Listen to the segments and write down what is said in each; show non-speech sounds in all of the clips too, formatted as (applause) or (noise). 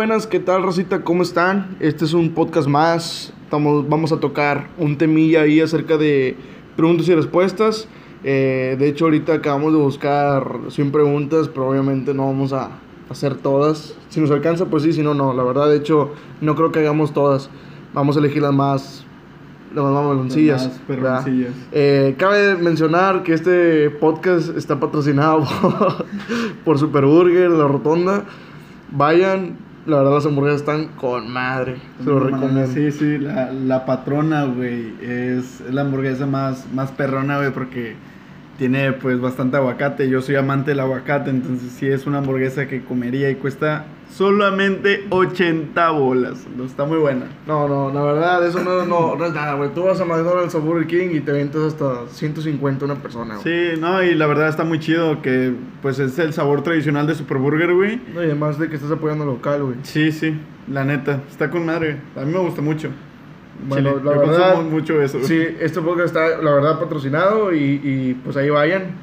buenas, ¿qué tal, Rosita? ¿Cómo están? Este es un podcast más. Estamos, vamos a tocar un temilla ahí acerca de preguntas y respuestas. Eh, de hecho, ahorita acabamos de buscar 100 preguntas, pero obviamente no vamos a hacer todas. Si nos alcanza, pues sí, si no, no. La verdad, de hecho, no creo que hagamos todas. Vamos a elegir las más, las más baloncillas. Las más perroncillas. Eh, cabe mencionar que este podcast está patrocinado (laughs) por, por Super Burger, La Rotonda. Vayan, la verdad las hamburguesas están con madre. Se lo recomiendo. Sí, sí, la, la patrona, güey, es, es la hamburguesa más, más perrona, güey, porque tiene pues bastante aguacate. Yo soy amante del aguacate, entonces sí es una hamburguesa que comería y cuesta solamente 80 bolas. No, está muy buena. No, no, la verdad, eso no, no, no es nada, güey. Tú vas a McDonald's o Burger King y te ventas hasta 150 una persona, güey. Sí, no, y la verdad está muy chido que pues es el sabor tradicional de Super Burger, güey. No, y además de que estás apoyando local, güey. Sí, sí, la neta, está con madre. A mí me gusta mucho. Bueno, Chile, la verdad, mucho eso. Sí, este podcast está, la verdad, patrocinado y, y, pues ahí vayan.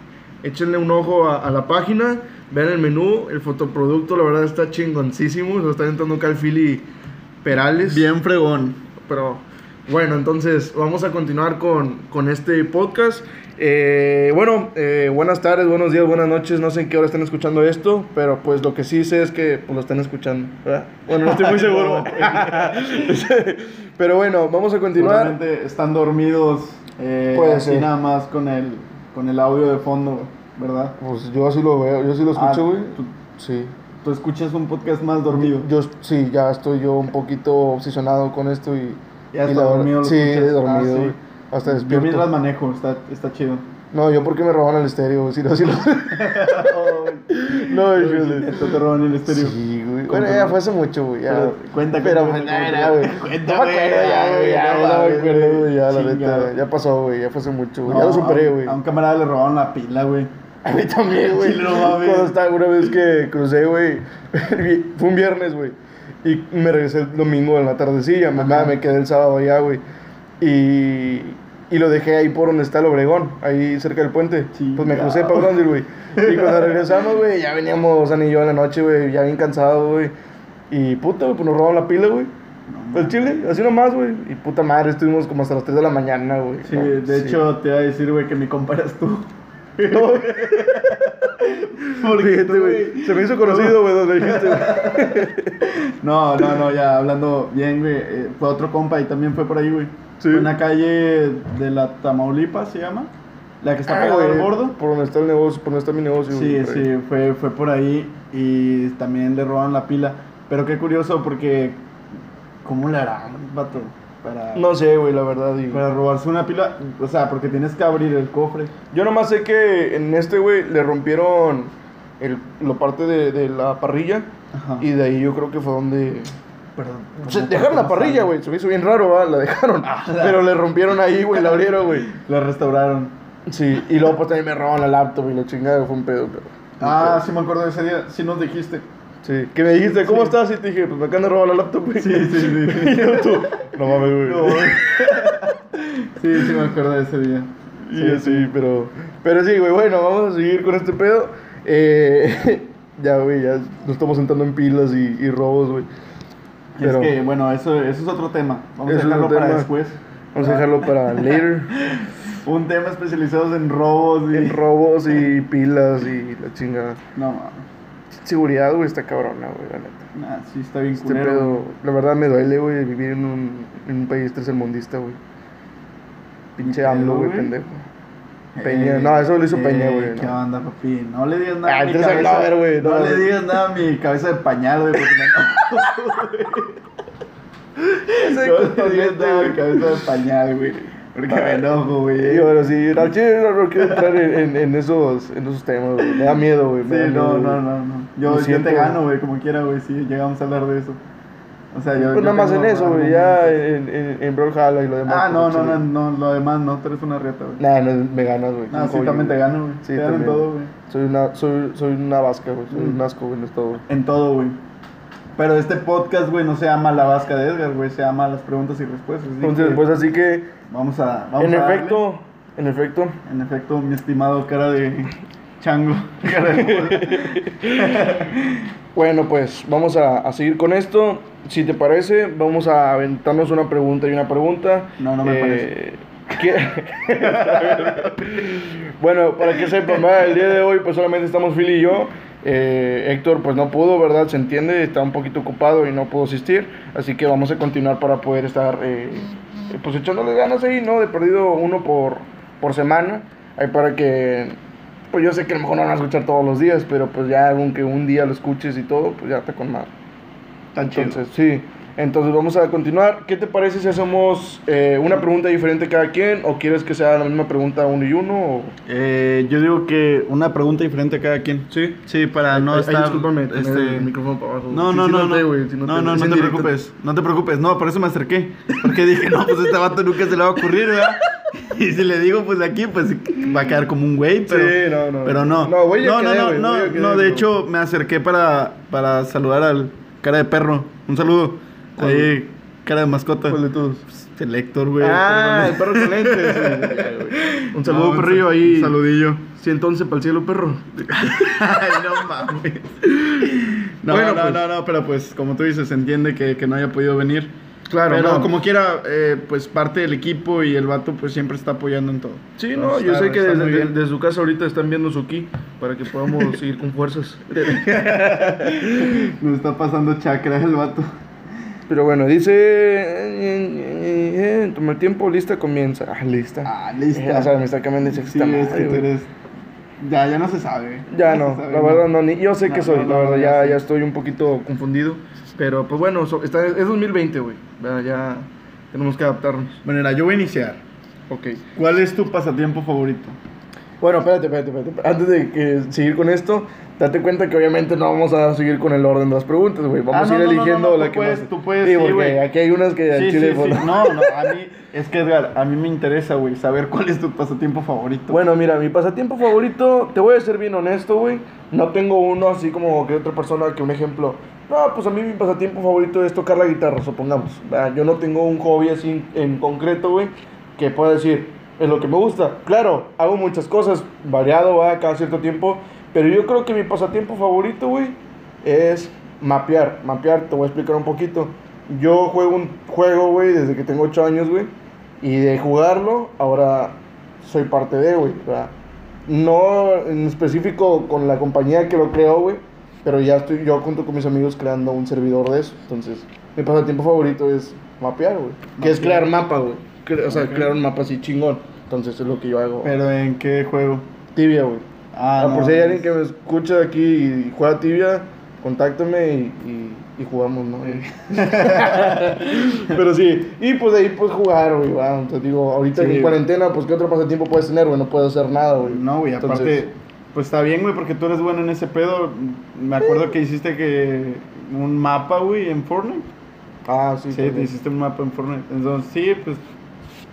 Échenle un ojo a, a la página, vean el menú, el fotoproducto, la verdad está chingoncísimo. Lo está el Philly Perales. Bien fregón. Pero bueno, entonces vamos a continuar con, con este podcast. Eh, bueno, eh, buenas tardes, buenos días, buenas noches. No sé en qué hora están escuchando esto, pero pues lo que sí sé es que pues, lo están escuchando. ¿verdad? Bueno, no estoy muy (laughs) seguro. Pero bueno, vamos a continuar. Seguramente están dormidos eh, Puede así ser. nada más con el, con el audio de fondo, ¿verdad? Pues yo así lo veo, yo sí lo Ah, escucho, güey. sí. Tú escuchas un podcast más dormido. Yo sí, ya estoy yo un poquito obsesionado con esto y. Ya y la dormido lo Sí, escuchas. dormido, Ah, sí. güey. Hasta Yo despierto. mientras manejo, está, está chido. No, yo porque me robaron el estéreo. Sí, no, lo- no, (laughs) (laughs) híjole. (laughs) Esto te roban el estéreo. Sí, güey. ¿Cómo Bueno, ya fue hace mucho, güey. Ya. Cuenta, Pero, cuenta, cuenta, güey. Cuenta, No me acuerdo ya, güey. Ya, no me acuerdo, güey. Ya, la neta. Ya pasó, güey. Ya fue hace mucho, güey. Ya lo superé, a- güey. A un camarada le robaron la pila, güey. A mí también, güey. Sí. Cuando estaba una vez que crucé, güey. (laughs) Fue un viernes, güey. Y me regresé el domingo en la tardecilla. Me, Ajá. me quedé el sábado allá, güey. Y, y lo dejé ahí por donde está el Obregón, ahí cerca del puente. Pues me crucé para Bronzeville, güey. Y cuando (laughs) regresamos, güey, ya veníamos Ana y yo en la noche, güey, ya bien cansados, güey. Y puta, güey, pues nos robaron la pila, güey. El chile, así nomás, güey. Y puta madre, estuvimos como hasta las 3 de la mañana, güey. Sí, No, de hecho te iba a decir, güey, que mi compa eras tú. (laughs) No, (laughs) Porque fíjate, tú, güey. Se me hizo conocido, güey, donde dijiste, güey. (laughs) No, no, no, ya hablando bien, güey. eh, fue otro compa y también fue por ahí, güey. Sí. Fue en la calle de la Tamaulipas, se llama. La que está Ah, pegada al güey, gordo. Por donde está el negocio, por donde está mi negocio. Sí, güey, por ahí. sí, fue, fue por ahí y también le roban la pila. Pero qué curioso porque, ¿cómo le harán, vato? Para, No sé, güey, la verdad. y- para robarse una pila, o sea, porque tienes que abrir el cofre. Yo nomás sé que en este, güey, le rompieron el, la parte de, de la parrilla. Ajá. Y de ahí yo creo que fue donde. Perdón. Se ¿cómo- dejaron la parrilla, güey. Se me hizo bien raro, ¿va? La dejaron. Pero le rompieron ahí, güey. La abrieron, güey. (laughs) La restauraron. Sí. Y luego, pues también me robaron la laptop y la chingada. Fue un pedo, pero. Ah, sí me acuerdo de ese día, sí nos dijiste. Sí. Que me dijiste, ¿cómo Sí. estás? Y te dije, pues me acaban de robar la laptop, güey. Sí, sí, sí. (laughs) y yo tú, no mames, güey. No, güey. sí, sí me acuerdo de ese día. Sí, sí, pero. Pero sí, güey, bueno, vamos a seguir con este pedo. Eh, (laughs) ya, güey, ya nos estamos sentando en pilas y, y robos, güey. Pero Es que, bueno, eso, eso es otro tema. Vamos a dejarlo para tema. después. vamos a dejarlo para (laughs) later. Un tema especializado en robos y... En robos y pilas y la chingada. No, mames. Seguridad, güey, está cabrona, güey, la neta. Nah, sí está bien Este culero. pedo, la verdad me duele, güey, vivir en un, en un país tercermundista, güey. Pinche ¿Pedo, AMLO, güey, pendejo. Peña, no, eso lo hizo Peña, güey, ¿Qué no. onda, papi? No le digas nada Ah, a mi cabeza. no, a ver, güey, no, no. le digas nada a mi cabeza de pañal, güey, porque (laughs) Ese no, le digas nada a mi cabeza de pañal, güey. Porque me enojo, güey. Y bueno, sí, al chile no, no quiero entrar en, en, en esos, en esos temas, güey. Me da miedo, güey. Sí, no, no, no, no. Yo, yo te gano, güey, como quiera, güey, si llegamos a hablar de eso. O sea, yo. Pues nada más en eso, güey. Ya en, en, en Brawlhalla y lo demás. Ah, no, pues, no, no, no, lo demás no, tú eres una riata, güey. Nah, no, me ganas, güey. Ah, Un sí, también te gano, güey. Sí, te gano en todo, güey. Soy una, soy, soy una vasca, güey. Soy Mm. un asco, güey, no es todo. güey. En todo, güey. Pero este podcast, güey, no se llama La Vasca de Edgar, güey, se llama Las Preguntas y Respuestas. Entonces, que pues así que, Vamos a. Vamos en a darle. efecto, en efecto, En efecto, mi estimado cara de. Chango. (laughs) Cara de. (laughs) Bueno, pues vamos a, a seguir con esto. Si te parece, vamos a aventarnos una pregunta y una pregunta. No, no me parece. (laughs) bueno, para que sepan, ¿verdad? el día de hoy pues solamente estamos Phil y yo. Eh, Héctor pues no pudo, ¿verdad? Se entiende, está un poquito ocupado y no pudo asistir. Así que vamos a continuar para poder estar eh, pues echándole ganas ahí, ¿no? De perdido uno por, por semana. Ahí para que, pues yo sé que a lo mejor no van a escuchar todos los días, pero pues ya aunque un día lo escuches y todo, pues ya está con más. Tan chido. Entonces, sí. Entonces vamos a continuar. ¿Qué te parece si hacemos eh, una pregunta diferente cada quien? ¿O quieres que sea la misma pregunta uno y uno? o- Eh, yo digo que una pregunta diferente a cada quien. Sí. Sí, para no Ay, estar. discúlpame, tener este, el micrófono para abajo. No, no, sí no, no. no, no, no te preocupes, no te preocupes. No, por eso me acerqué. Porque dije, no, pues este vato nunca se le va a ocurrir, ¿verdad? (laughs) Y si le digo, pues aquí, pues va a quedar como un güey, pero. Sí, no, no. Pero no. No, güey, ya no, no, quedé, no, no, quedé, no, de hecho, me acerqué para, para saludar al cara de perro. Un saludo. ¿Cuál? Ahí, cara de mascota. ¿Cuál de todos? El Héctor, güey. ah, el perro con lentes. (laughs) sí, ya, güey. Un saludo, No, perrillo, ahí. Un saludillo. 111 para el cielo, perro. (laughs) Ay, no mames. No, Bueno, no, pues. no, no, pero pues como tú dices, se entiende que, que no haya podido venir. Claro, pero no. como quiera, eh, pues parte del equipo y el vato pues siempre está apoyando en todo. Sí, Entonces, no, yo está- sé que desde su casa ahorita están viendo su ki para que podamos (laughs) seguir con fuerzas. Nos está pasando chakra el vato. Pero bueno, dice. eh, Toma el tiempo, lista, comienza. Ah, lista. Ah, lista. Eh, o sea, me está cambiando de Sí, sexta es madre, que tú eres... Ya, ya no se sabe. Ya no, sabe, la verdad no, ni, yo sé que No, soy, no, la verdad ya ya, estoy un poquito confundido. Pero pues bueno, so- está, es 2020, güey. Ya, tenemos que adaptarnos. Bueno, yo voy a iniciar. Ok. ¿Cuál es tu pasatiempo favorito? Bueno, espérate, espérate, espérate. Antes de que seguir con esto, date cuenta que obviamente no vamos a seguir con el orden de las preguntas, güey. Vamos Ah, a no, ir no, no, eligiendo no, la que puedes- más... tú puedes, sí, sí, porque aquí hay unas que Sí, chile, sí, sí. No, no, a mí, es que Edgar, a mí me interesa, güey, saber cuál es tu pasatiempo favorito. Bueno, mira, mi pasatiempo favorito, te voy a ser bien honesto, güey. No tengo uno así como que otra persona que un ejemplo. No, pues a mí mi pasatiempo favorito es tocar la guitarra, supongamos. ¿verdad? Yo no tengo un hobby así en concreto, güey, que pueda decir, es lo que me gusta. Claro, hago muchas cosas, variado, ¿verdad? cada cierto tiempo. Pero yo creo que mi pasatiempo favorito, güey, es mapear. Mapear, te voy a explicar un poquito. Yo juego un juego, güey, desde que tengo 8 años, güey. Y de jugarlo, ahora soy parte de, güey. No en específico con la compañía que lo creó, güey. Pero ya estoy yo junto con mis amigos creando un servidor de eso. Entonces, mi pasatiempo favorito es mapear, güey. Que es crear mapa, güey. Cre- O sea, Ok. crear un mapa así chingón. Entonces, es lo que yo hago. Pero ¿en qué juego? Tibia, güey. Ah, Ah, no, por si hay alguien que me escucha aquí y juega tibia, contáctame y, y, y jugamos, ¿no? (laughs) Pero sí, y pues de ahí pues jugar, güey, va. Entonces digo, ahorita Sí. en cuarentena, pues ¿qué otro pasatiempo puedes tener, güey? No puedes hacer nada, güey. No, güey, aparte, pues está bien, güey, porque tú eres bueno en ese pedo. Me acuerdo que hiciste que un mapa, güey, en Fortnite. Ah, sí. Sí, te hiciste un mapa en Fortnite. Entonces, sí, pues,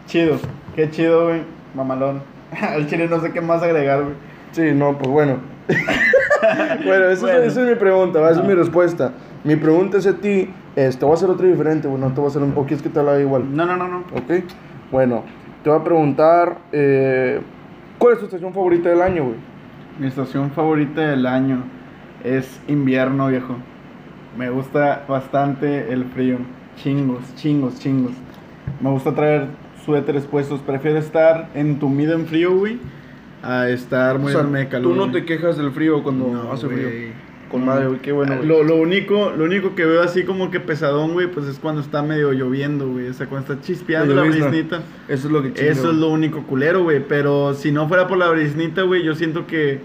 chido. Qué chido, güey, mamalón. (laughs) Al chile no sé qué más agregar, güey. Sí, no, pues bueno. (laughs) bueno, esa, Bueno. Es, esa es mi pregunta, esa es mi respuesta. Mi pregunta es a ti, es, te voy a hacer otra diferente, güey, no te voy a hacer un... ¿O quieres que te la haga igual? No, no, no, no. ¿Ok? Bueno, te voy a preguntar, eh, ¿cuál es tu estación favorita del año, güey? Mi estación favorita del año es invierno, viejo. Me gusta bastante el frío. Chingos, chingos, chingos. Me gusta traer suéteres puestos. Prefiero estar entumido en frío, güey, a estar O sea, muriéndome de calor. tú no güey. te quejas del frío cuando No, hace güey. frío. Con No. madre, güey, qué bueno, güey. Lo, lo único, lo único que veo así como que pesadón, güey, pues es cuando está medio lloviendo, güey. O sea, cuando está chispeando La brisnita. Eso es lo que chinga, Eso es lo único culero, güey. Pero si no fuera por la brisnita, güey, yo siento que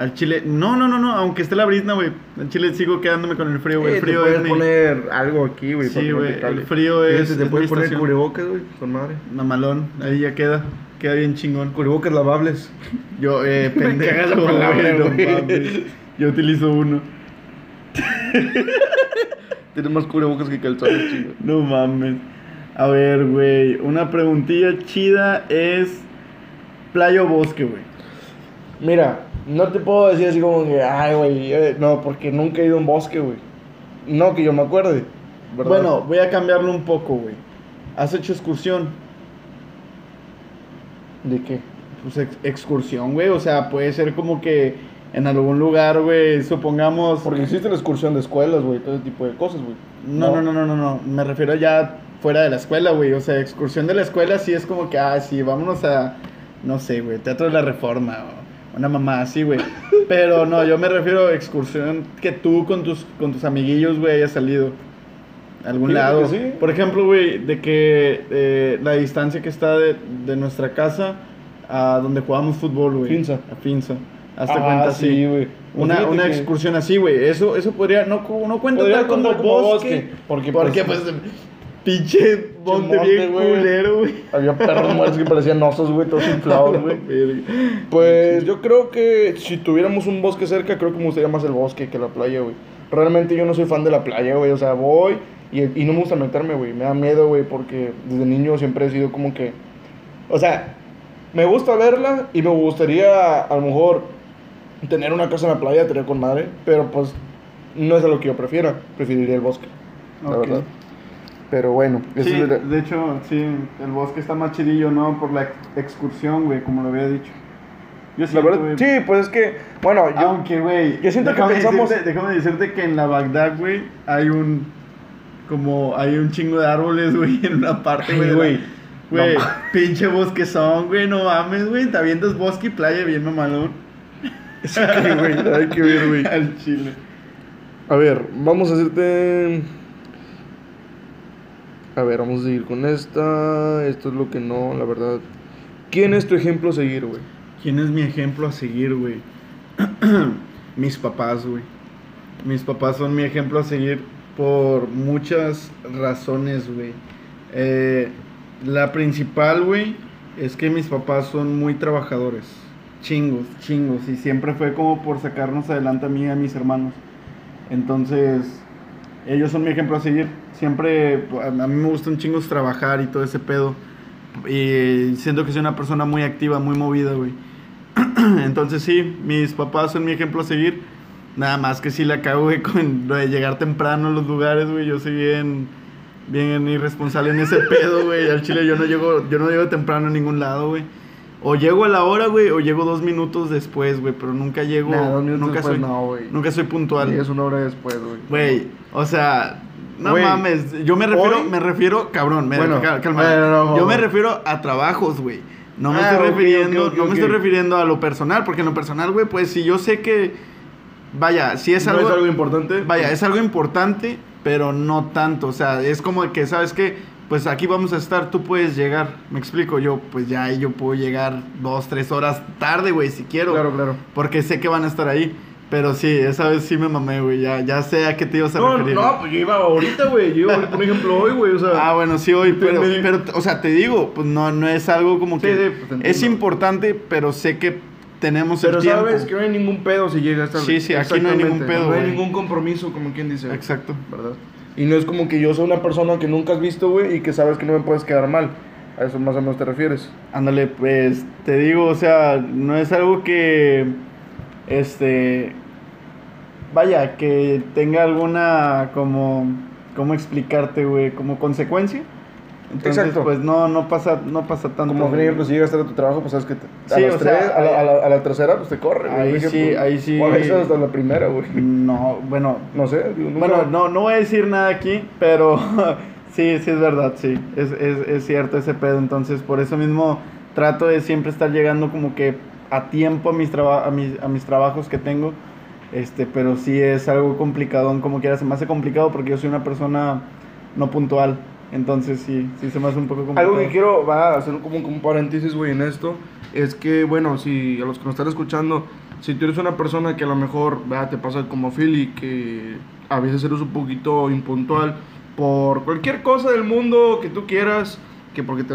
al chile. No, no, no, no. Aunque esté la brisna, güey. Al chile sigo quedándome con el frío, güey. Eh, El te frío puedes es mi. poner algo aquí, güey. Sí, güey, el frío Fíjate, es- Te es puedes poner estación. cubrebocas, güey, con madre. Mamalón. Ahí ya queda. Queda bien chingón. Cubrebocas lavables. Yo, eh, (laughs) Me pendejo, la palabra, güey. Yo utilizo uno. (laughs) Tienes más cubrebocas que calzones, chingo. No mames. A ver, güey. Una preguntilla chida es. Playa o bosque, güey. Mira, no te puedo decir así como que, ay, güey, eh, no, porque nunca he ido a un bosque, güey. No, que yo me acuerde. ¿verdad? Bueno, voy a cambiarlo un poco, güey. ¿Has hecho excursión? ¿De qué? pues, ex- excursión, güey. O sea, puede ser como que en algún lugar, güey, supongamos... Porque existe la excursión de escuelas, güey, todo ese tipo de cosas, güey. No, no, no, no, no, no. Me refiero ya fuera de la escuela, güey. O sea, excursión de la escuela sí es como que, ah, sí, vámonos a, no sé, güey, Teatro de la Reforma o una mamá así, güey. Pero no, yo me refiero a excursión que tú con tus, con tus amiguillos, güey, hayas salido. A algún Fíjate lado. sí. Por ejemplo, güey, de que eh, la distancia que está de, de nuestra casa a donde jugamos fútbol, güey. Finza. A Finza. Hasta Ah, cuenta, sí, sí. güey. Una, una excursión así, güey. Eso, eso podría, no, no cuenta Podría tal como bosque. bosque, porque, Porque, pues, pues, pinche monte monte, bien güey. culero, güey. Había perros (laughs) muertos que parecían osos, güey, todos inflados, güey. (laughs) Pues yo creo que si tuviéramos un bosque cerca, creo que me gustaría más el bosque que la playa, güey. Realmente yo no soy fan de la playa, güey. O sea, voy y, y no me gusta meterme, güey. Me da miedo, güey, porque desde niño siempre he sido como que... O sea, me gusta verla y me gustaría a lo mejor tener una casa en la playa, tener con madre, pero pues no es a lo que yo prefiera. Preferiría el bosque, la verdad. Pero bueno, eso Sí, lo- de hecho, sí, el bosque está más chidillo, ¿no? Por la ex- excursión, güey, como lo había dicho. Yo siento, verdad, sí, pues es que, bueno, yo, Aunque, güey, yo siento que déjame pensamos- Decirte, déjame decirte que en la Bagdad, güey, hay un... Como hay un chingo de árboles, (laughs) güey, en una parte, güey. güey. Güey, No. pinche bosque son, güey, no mames, güey. Te avientas bosque y playa bien mamalón. Sí, güey, hay que ver, güey. (laughs) Al chile. A ver, vamos a hacerte. A ver, vamos a seguir con esta. Esto es lo que no, la verdad. ¿Quién es tu ejemplo a seguir, güey? ¿Quién es mi ejemplo a seguir, güey? (clears throat) Mis papás, güey. Mis papás son mi ejemplo a seguir por muchas razones, güey. Eh, la principal, güey, es que mis papás son muy trabajadores. Chingos, chingos. Y siempre fue como por sacarnos adelante a mí y a mis hermanos. Entonces, ellos son mi ejemplo a seguir. Siempre, a mí me gusta un chingos trabajar y todo ese pedo. Y siento que soy una persona muy activa, muy movida, güey. (clears throat) Entonces sí, mis papás son mi ejemplo a seguir. Nada más que sí la cago, güey, con lo de llegar temprano a los lugares, güey. Yo soy bien, bien irresponsable en ese (laughs) pedo, güey. Al chile yo no llego, yo no llego temprano a ningún lado, güey. O llego a la hora, güey, o llego dos minutos después, güey. Pero nunca llego, Nah, dos minutos nunca después soy, no, güey. nunca soy puntual. Y es una hora después, güey. Güey, o sea, no mames. Yo me refiero, hoy- me refiero, cabrón, me, Bueno, cal- calma. no, yo me refiero a trabajos, güey. No me Ah, estoy refiriendo, no me estoy refiriendo a lo personal, porque en lo personal, güey, pues si yo sé que, vaya, si es ¿No algo, es algo importante? vaya, es algo importante, pero no tanto. O sea, es como que, ¿sabes qué? Pues aquí vamos a estar, tú puedes llegar. Me explico, yo, pues ya yo puedo llegar dos, tres horas tarde, güey, si quiero. Claro, claro. Porque sé que van a estar ahí. Pero sí, esa vez sí me mamé, güey. Ya, ya sé a qué te ibas a No, referir. no, pues yo iba ahorita, güey. Yo iba, por ejemplo, hoy, güey. O sea, Ah, bueno, sí, hoy, pero, me- pero, o sea, te digo, pues no, no es algo como Sí, que... sí, pues, es importante, pero sé que tenemos pero el tiempo. sabes que no hay ningún pedo si llegas tarde. Sí, sí, aquí no hay ningún pedo, No hay güey. ningún compromiso, como quien dice. Exacto. ¿Verdad? Y no es como que yo soy una persona que nunca has visto, güey, y que sabes que no me puedes quedar mal. A eso más o menos te refieres. Ándale, pues te digo, o sea, no es algo que, este, vaya, que tenga alguna, como, ¿cómo explicarte, güey? Como consecuencia. Entonces, Exacto. pues no, no pasa, no pasa tanto. Como güey. ejemplo, si llegas tarde a tu trabajo, pues sabes que te- a Sí, las o sea, tres, a, la, a, la, a la tercera, pues te corre, güey, Ahí por sí, ahí sí. O a veces hasta la primera, güey. No, bueno, No sé. digo, nunca- Bueno, no, no voy a decir nada aquí, pero (laughs) sí, sí es verdad, sí. Es, es, es cierto ese pedo. Entonces, por eso mismo trato de siempre estar llegando como que a tiempo a mis, traba- a mis, a mis trabajos que tengo. Este, pero sí es algo complicado, como quiera. Se me hace complicado porque yo soy una persona no puntual. Entonces, sí, sí se me hace un poco complicado. Algo que quiero, va a hacer como, como un paréntesis, güey, en esto, es que, bueno, si a los que nos están escuchando, si tú eres una persona que a lo mejor, vea, te pasa como Philly, que a veces eres un poquito impuntual por cualquier cosa del mundo que tú quieras, que porque te,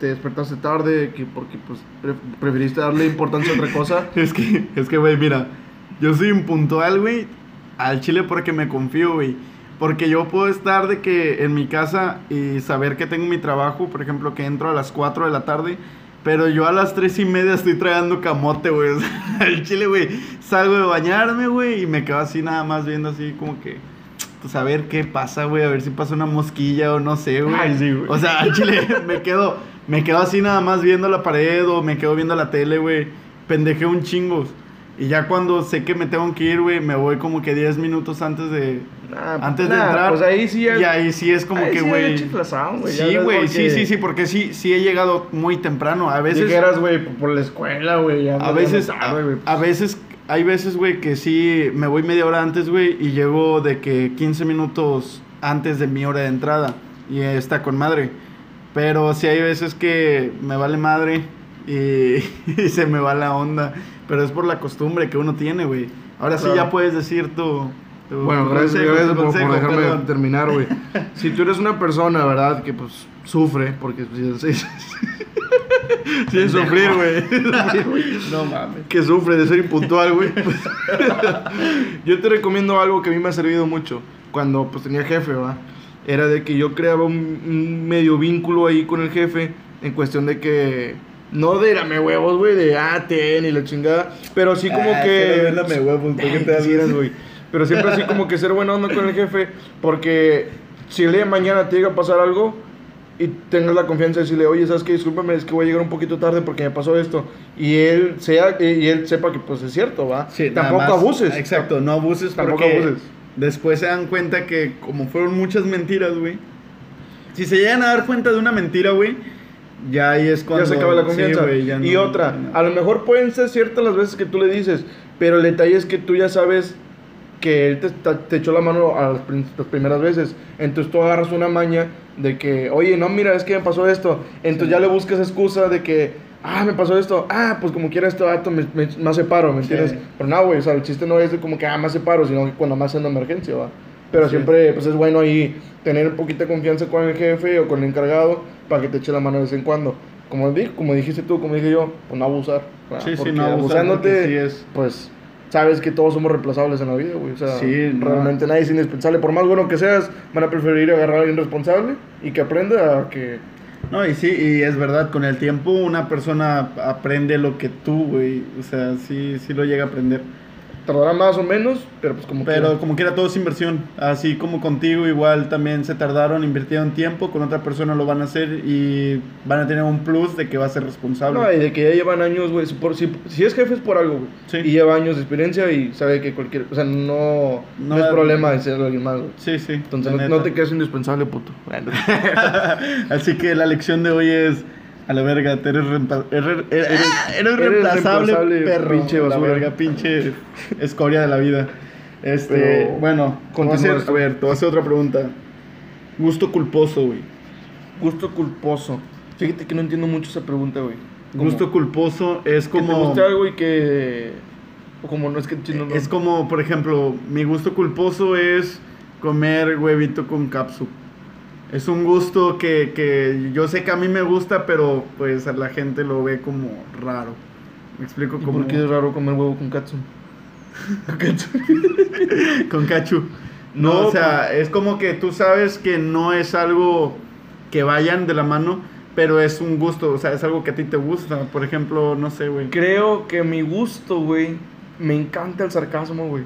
te despertaste tarde, que porque pues pre- preferiste darle importancia a otra cosa. (laughs) Es que, es que, güey, mira, yo soy impuntual, güey, al chile porque me confío, güey. Porque yo puedo estar de que en mi casa y saber que tengo mi trabajo, por ejemplo, que entro a las 4 de la tarde, pero yo a las 3 y media estoy tragando camote, güey. (laughs) O sea, al chile, güey, salgo de bañarme, güey, y me quedo así nada más viendo así como que, pues a ver qué pasa, güey, a ver si pasa una mosquilla o no sé, güey. Ay, sí, güey. O sea, al chile me quedo, me quedo así nada más viendo la pared o me quedo viendo la tele, güey. Pendejeo un chingos. Y ya cuando sé que me tengo que ir, güey, me voy como que 10 minutos antes de Nah, antes de nah, entrar. Pues ahí sí ya. Y ahí sí es como ahí que, güey. Sí, güey, sí, sí, sí, porque sí, sí he llegado muy temprano. A veces. Güey, por la escuela, güey. A veces, a, güey. a veces, hay veces, güey, que sí me voy media hora antes, güey, y llego de que 15 minutos antes de mi hora de entrada. Y está con madre. Pero sí hay veces que me vale madre y, (laughs) y se me va la onda. Pero es por la costumbre que uno tiene, güey. Ahora sí Claro. ya puedes decir tu. tu Bueno, gracias, consejo, gracias tu por, por consejo, dejarme perdón. terminar, güey. (laughs) Si tú eres una persona, ¿verdad? Que pues sufre, porque sí, sí, sí, sí es sufrir, (laughs) güey. No mames. que sufre de ser impuntual, güey. pues, (laughs) yo te recomiendo algo que a mí me ha servido mucho cuando pues tenía jefe, ¿verdad? Era de que yo creaba un, un medio vínculo ahí con el jefe en cuestión de que no de dame huevos, güey, de ah, ten y la chingada, pero sí como Ah, que huevos, ¿por qué te (laughs) quisieras, güey. Pero siempre así como que ser buena onda con el jefe, porque si el día de mañana te llega a pasar algo y tengas la confianza de decirle, oye, ¿sabes qué? Discúlpame, es que voy a llegar un poquito tarde porque me pasó esto. Y él, sea, y él sepa que pues es cierto, ¿va? Sí, Tampoco más. abuses. Exacto, no abuses Tampoco porque abuses. después se dan cuenta que como fueron muchas mentiras, güey. Si se llegan a dar cuenta de una mentira, güey, ya ahí es cuando ya se acaba la sí, confianza. güey, ya y no- otra, no. a lo mejor pueden ser ciertas las veces que tú le dices, pero el detalle es que tú ya sabes que él te, te- echó la mano a las, las primeras veces. Entonces tú agarras una maña de que, oye, no, mira, es que me pasó esto. Entonces Sí. ya le buscas excusa de que, ah, me pasó esto. Ah, pues como quiera este dato me, me, me hace paro, ¿me Sí. entiendes? Pero no, güey, o sea, el chiste no es de como que, ah, me hace paro, sino que cuando más en emergencia, va. Pero Así siempre, pues es bueno ahí tener un poquito de confianza con el jefe o con el encargado para que te eche la mano de vez en cuando. Como, como dijiste tú, como dije yo, pues no abusar. Sí, sí, Porque no abusar, abusándote, porque sí es- pues sabes que todos somos reemplazables en la vida, güey. O sea, Sí, no. realmente nadie es indispensable. Por más bueno que seas, van a preferir agarrar a alguien responsable y que aprenda a que... No, y sí, y es verdad, con el tiempo una persona aprende lo que tú, güey, o sea, sí, sí lo llega a aprender. Tardará más o menos, pero pues como Pero quiera. como quiera todo es inversión. Así como contigo igual también se tardaron, invirtieron tiempo, con otra persona lo van a hacer y van a tener un plus de que va a ser responsable. No, y de que ya llevan años, güey. Si, por- si, si es jefe es por algo, güey. Sí. Y lleva años de experiencia y sabe que cualquier... O sea, no, no, No, es problema de ser alguien más, güey. Sí, sí. Entonces no, te quedes indispensable, puto. Bueno. (laughs) Así que la lección de hoy es a la verga, te eres, reempa- eres, eres, eres eres reemplazable, perro. pinche a la basura. verga, pinche escoria de la vida. Este, Pero, bueno, voy a ver, te voy a hacer otra pregunta. Gusto culposo, güey. Gusto culposo. Fíjate que no entiendo mucho esa pregunta, güey. Como- Gusto culposo es que te como guste algo y que... O como no es que chino, no. es como, por ejemplo, mi gusto culposo es comer huevito con capsu. Es un gusto que, que yo sé que a mí me gusta, pero pues a la gente lo ve como raro. Me explico ¿Y como por qué es raro comer huevo con katsu? (laughs) con cachu. (laughs) No, No, o sea, es como que tú sabes que no es algo que vayan de la mano, pero es un gusto, o sea, es algo que a ti te gusta. Por ejemplo, no sé, güey. Creo que mi gusto, güey, me encanta el sarcasmo, güey.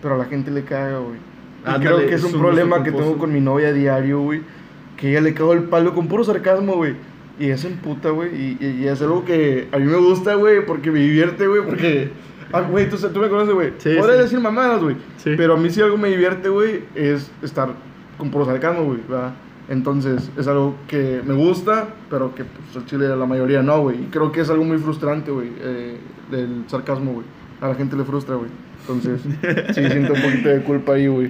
Pero a la gente le caga, güey. Ándale, creo que es es un un problema que tengo con mi novia diario, güey. Que ella le cago el palo con puro sarcasmo, güey. Y es en puta, güey. Y, y- y es algo que a mí me gusta, güey, porque me divierte, güey. Porque, (laughs) ah, güey, tú, tú me conoces, güey. Sí, sí. decir mamadas, güey. Sí. Pero a mí si algo me divierte, güey, es estar con puro sarcasmo, güey, ¿verdad? Entonces, es algo que me gusta, pero que pues, al chile la mayoría no, güey. Y creo que es algo muy frustrante, güey, eh, del sarcasmo, güey. A la gente le frustra, güey. Entonces, (laughs) sí, siento un poquito de culpa ahí, güey.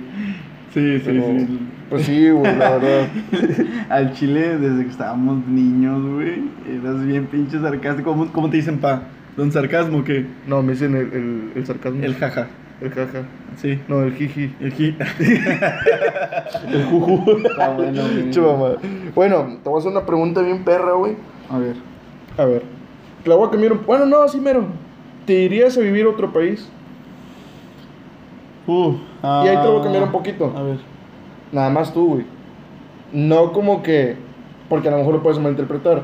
Sí, sí, Pero, sí. Pues sí, güey, la verdad. (laughs) Al chile, desde que estábamos niños, güey, eras bien pinche sarcástico. ¿Cómo, cómo te dicen pa? ¿Don sarcasmo qué? No, me dicen el, el, el sarcasmo. El jaja. El jaja. Sí. No, el jiji. El ji. (laughs) El juju. Está bueno. Bueno, te voy a hacer una pregunta bien perra, güey. A ver. A ver. Te la voy a cambiar un... Bueno, no, sí, mero. ¿Te irías a vivir a otro país? Uh, Y ahí te lo voy a cambiar ah, un poquito. A ver. Nada más tú, güey. No como que... Porque a lo mejor lo puedes malinterpretar.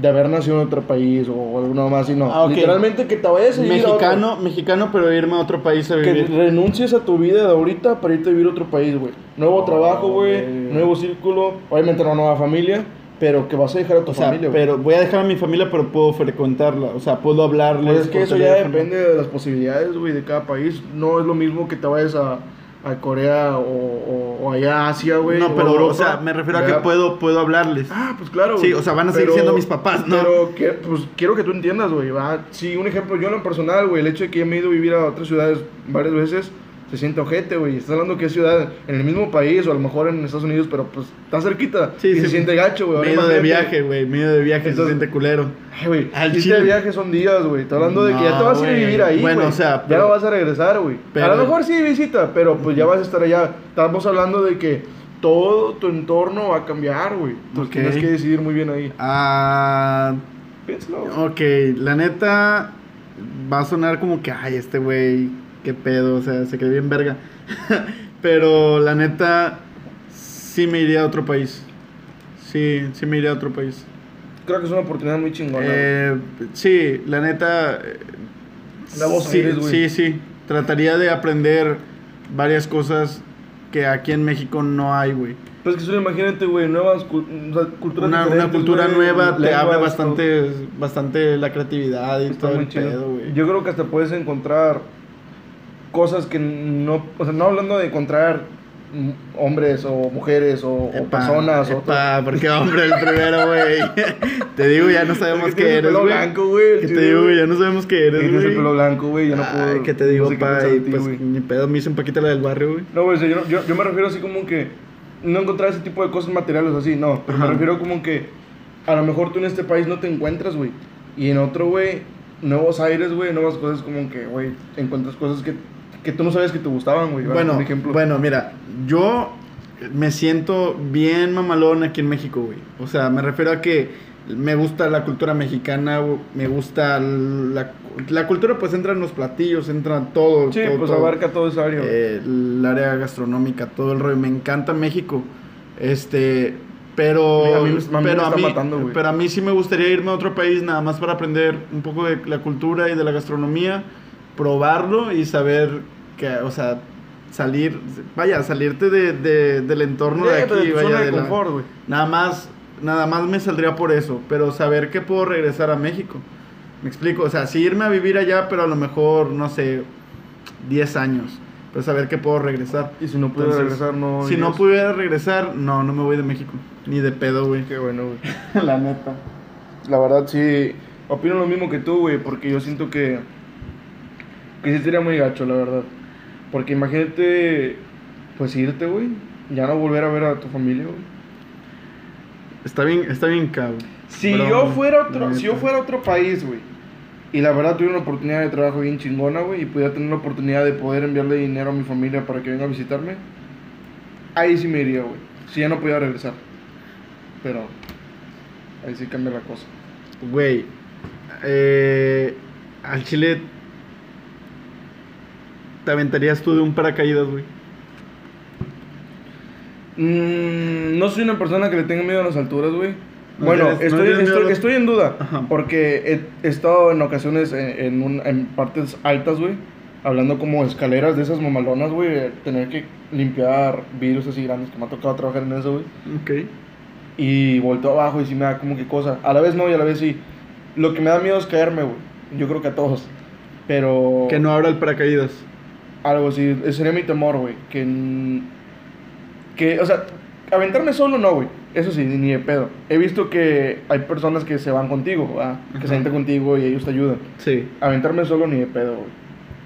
de haber nacido en otro país o alguno más, sino Ah, ok. literalmente que te vayas a vivir a otro- Mexicano, mexicano, pero irme a otro país a que vivir. renuncies a tu vida de ahorita para irte a vivir a otro país, güey. Nuevo Oh, trabajo, güey, nuevo círculo, obviamente una nueva familia, pero que vas a dejar a tu O sea, familia, güey. pero voy a dejar a mi familia, pero puedo frecuentarla. O sea, puedo hablarles. Pues es que eso ya depende de las posibilidades, güey, de cada país. No es lo mismo que te vayas a, a Corea o, o, o allá a Asia, güey. No, o pero, Europa. o sea, me refiero a que ¿verdad? puedo, puedo hablarles. Ah, pues claro. Sí, o sea, van a seguir siendo mis papás, ¿no? Pero que, pues quiero que tú entiendas, güey. va. Sí, un ejemplo, yo en lo personal, güey, el hecho de que ya me he ido a vivir a otras ciudades varias veces, se siente ojete, güey. Estás hablando que es ciudad en el mismo país o a lo mejor en Estados Unidos, pero pues está cerquita. Sí, y sí. se siente gacho, güey. Ido de viaje, güey. Ido de viaje, Entonces- se siente culero. Ay, güey, Al Chile. de viaje son días, güey. Está hablando de que ya te vas a ir a vivir ahí, Bueno, o sea, ya no vas a regresar, güey. A lo mejor sí visita, pero pues ya vas a estar allá. Estamos hablando de que todo tu entorno va a cambiar, güey. Tienes que decidir muy bien ahí. Ah. Piénsalo. Ok, la neta va a sonar como que, ay, este güey, qué pedo, o sea, se cree bien verga. (laughs) Pero la neta, sí me iría a otro país. Sí, sí me iría a otro país. Creo que es una oportunidad muy chingona. Eh, sí, la neta. eh, Nuevos sí, aires, güey. sí, sí. Trataría de aprender varias cosas que aquí en México no hay, güey. Pues que solo imagínate, güey, nuevas o sea, culturas Una, una cultura nueva te abre todo. bastante, bastante la creatividad y Está todo el chido. pedo, güey. Yo creo que hasta puedes encontrar cosas que no, o sea, no hablando de encontrar hombres o mujeres o, o Epa, personas o epa, porque hombre el primero, güey. (laughs) te digo, ya no sabemos que qué eres, güey. blanco, güey, Que te digo, güey, güey. ya no sabemos qué eres, Tienes el güey. pelo blanco, güey, ya no puedo. ¿qué te digo, no sé qué pa? Y ti, pues güey. ni pedo, me hice un poquito la del barrio, güey. No, güey, o sea, yo, yo, yo me refiero así como que no encontrar ese tipo de cosas materiales así, no. Pero me refiero como que a lo mejor tú en este país no te encuentras, güey. Y en otro, güey, nuevos aires, güey, nuevas cosas como que, güey, encuentras cosas que, que tú no sabes que te gustaban, güey. Bueno, por ejemplo. bueno, mira, yo me siento bien mamalón aquí en México, güey. O sea, me refiero a que me gusta la cultura mexicana, me gusta la, la cultura, pues entra en los platillos, entra en todo. Sí, todo, pues todo. abarca todo esa área. Eh, el área gastronómica, todo el rollo. Me encanta México. Este, pero A mí- a mí a pero matando, pero a mí sí me gustaría irme a otro país nada más para aprender un poco de la cultura y de la gastronomía, probarlo y saber que, o sea, salir, vaya, salirte de, de- del entorno de aquí, de vaya, de la- confort, nada más, nada más me saldría por eso, pero saber que puedo regresar a México. Me explico, o sea, sí irme a vivir allá, pero a lo mejor, no sé, 10 años, pero saber que puedo regresar. Y si no pudiera Entonces, regresar, no. Si no pudiera regresar, no, no me voy de México, ni de pedo, güey. Qué bueno, güey. (laughs) La neta. La verdad, sí. Opino lo mismo que tú, güey, porque yo siento que. Que sí sería muy gacho, la verdad. Porque imagínate, pues irte, güey. Ya no volver a ver a tu familia, güey. Está bien, está bien cabrón. Si yo fuera otro, si yo fuera otro país, güey, y la verdad tuviera una oportunidad de trabajo bien chingona, güey, y pudiera tener la oportunidad de poder enviarle dinero a mi familia para que venga a visitarme, ahí sí me iría, güey. Si ya no pudiera regresar. Pero ahí sí cambia la cosa. Güey, eh, al chile te aventarías tú de un paracaídas, güey. Mm, no soy una persona que le tenga miedo a las alturas, güey. ¿No Bueno, estoy, estoy, en duda. Ajá. Porque he, he estado en ocasiones en, en, un- en partes altas, güey. Hablando como escaleras de esas mamalonas, güey. Tener que limpiar vidrios así grandes que me ha tocado trabajar en eso, güey. Ok. Y volteo abajo y sí me da como que cosa. A la vez no y a la vez sí. Lo que me da miedo es caerme, güey. Yo creo que a todos. Pero... Que no abra el paracaídas. Algo así, ese sería mi temor, güey. Que, que, o sea, aventarme solo no, güey. Eso sí, ni de pedo. He visto que hay personas que se van contigo, ¿verdad? Que se aventan contigo y ellos te ayudan. Sí. Aventarme solo ni de pedo, güey.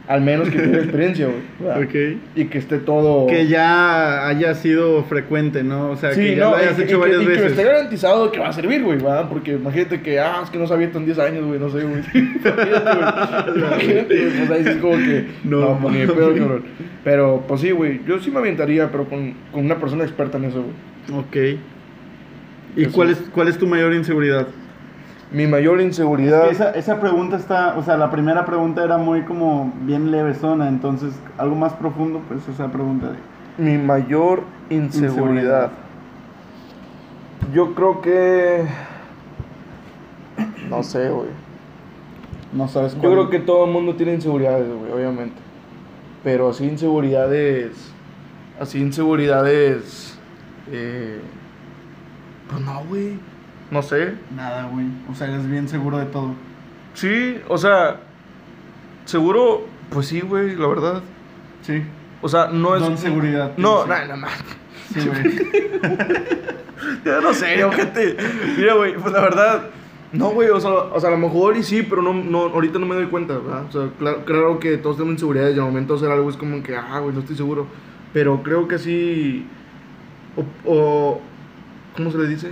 Al menos que tenga experiencia, güey. ¿verdad? (laughs) Ok. Y que esté todo... Que ya haya sido frecuente, ¿no? O sea, Sí, que ya no, lo hayas y, hecho y que- varias y que veces. esté garantizado que va a servir, güey, ¿verdad? Porque imagínate que, ah, es que no se avientan 10 años, güey, no sé, güey. (laughs) imagínate, güey. Pues ahí sí es como que, No, no, pues ni pedo, cabrón. Pero, pues sí, güey, yo sí me aventaría, pero con, con una persona experta en eso, güey. Ok. ¿Y Eso. cuál es, cuál es tu mayor inseguridad? Mi mayor inseguridad... Esa, esa pregunta está, o sea, la primera pregunta era muy como bien levesona, entonces algo más profundo, pues esa pregunta de... Mi mayor inseguridad. Inseguridad. Yo creo que. No sé, güey. No sabes Yo cuál. creo que todo el mundo tiene inseguridades, güey, obviamente. Pero así inseguridades. Así inseguridades. Eh, pues no, güey. No sé. Nada, güey. O sea, eres bien seguro de todo. Sí, o sea. Seguro, pues sí, güey, la verdad. Sí. O sea, no es. Don seguridad. No, Sí. no, no, más. Sí, güey. (laughs) Ya no sé, gente. Mira, güey, pues la verdad. No, güey, o sea, o sea, a lo mejor y sí, pero no, no, ahorita no me doy cuenta, ¿verdad? O sea, claro, claro que todos tenemos inseguridades y al momento de hacer algo es como que, ah, güey, no estoy seguro. Pero creo que sí. O, o- ¿Cómo se le dice?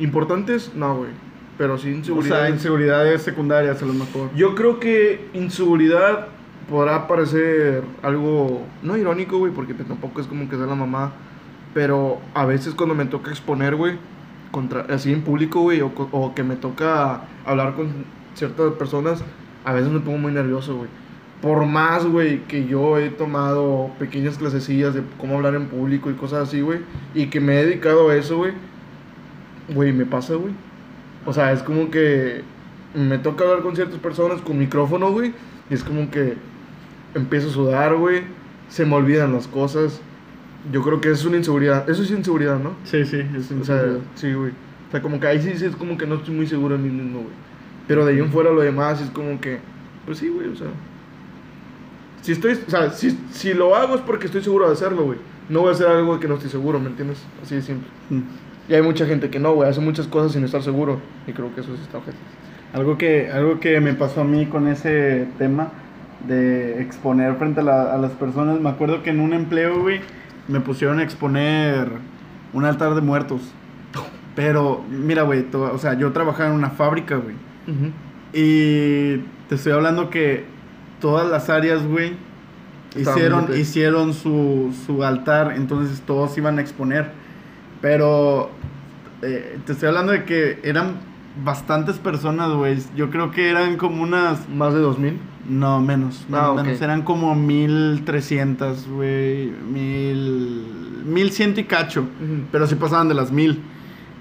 ¿Importantes? No, güey. Pero sí o inseguridades. sea, inseguridades secundarias a lo mejor. Yo creo que inseguridad podrá parecer algo, no irónico, güey, porque tampoco es como que sea la mamá, pero a veces cuando me toca exponer, güey, contra, así en público, güey, o, o que me toca hablar con ciertas personas, a veces me pongo muy nervioso, güey. Por más, güey, que yo he tomado pequeñas clasecillas de cómo hablar en público y cosas así, güey, y que me he dedicado a eso, güey, güey, me pasa, güey. O sea, es como que me toca hablar con ciertas personas con micrófono, güey, y es como que empiezo a sudar, güey, se me olvidan las cosas. Yo creo que es una inseguridad. Eso es inseguridad, ¿no? Sí, sí, es O sea, inseguridad. sí, güey. O sea, como que ahí sí, sí es como que no estoy muy seguro de mí mismo, güey. Pero de ahí en fuera lo demás es como que, pues sí, güey, o sea. Si estoy, o sea, si, si lo hago es porque estoy seguro de hacerlo, güey. No voy a hacer algo que no estoy seguro, ¿me entiendes? Así de simple. Mm. Y hay mucha gente que no, güey, hace muchas cosas sin estar seguro. Y creo que eso sí está ojete. Algo que, algo que me pasó a mí con ese tema de exponer frente a, la- a las personas, me acuerdo que en un empleo, güey, me pusieron a exponer un altar de muertos. Pero, mira, güey, o sea, yo trabajaba en una fábrica, güey. Y te estoy hablando que todas las áreas, güey, hicieron, hicieron su, su altar, entonces todos iban a exponer. Pero eh, te estoy hablando de que eran bastantes personas, güey. Yo creo que eran como unas... Más de 2000. No, menos. Ah, menos. Eran como 1300, güey. Mil... Mil ciento y cacho. Pero sí pasaban de las mil.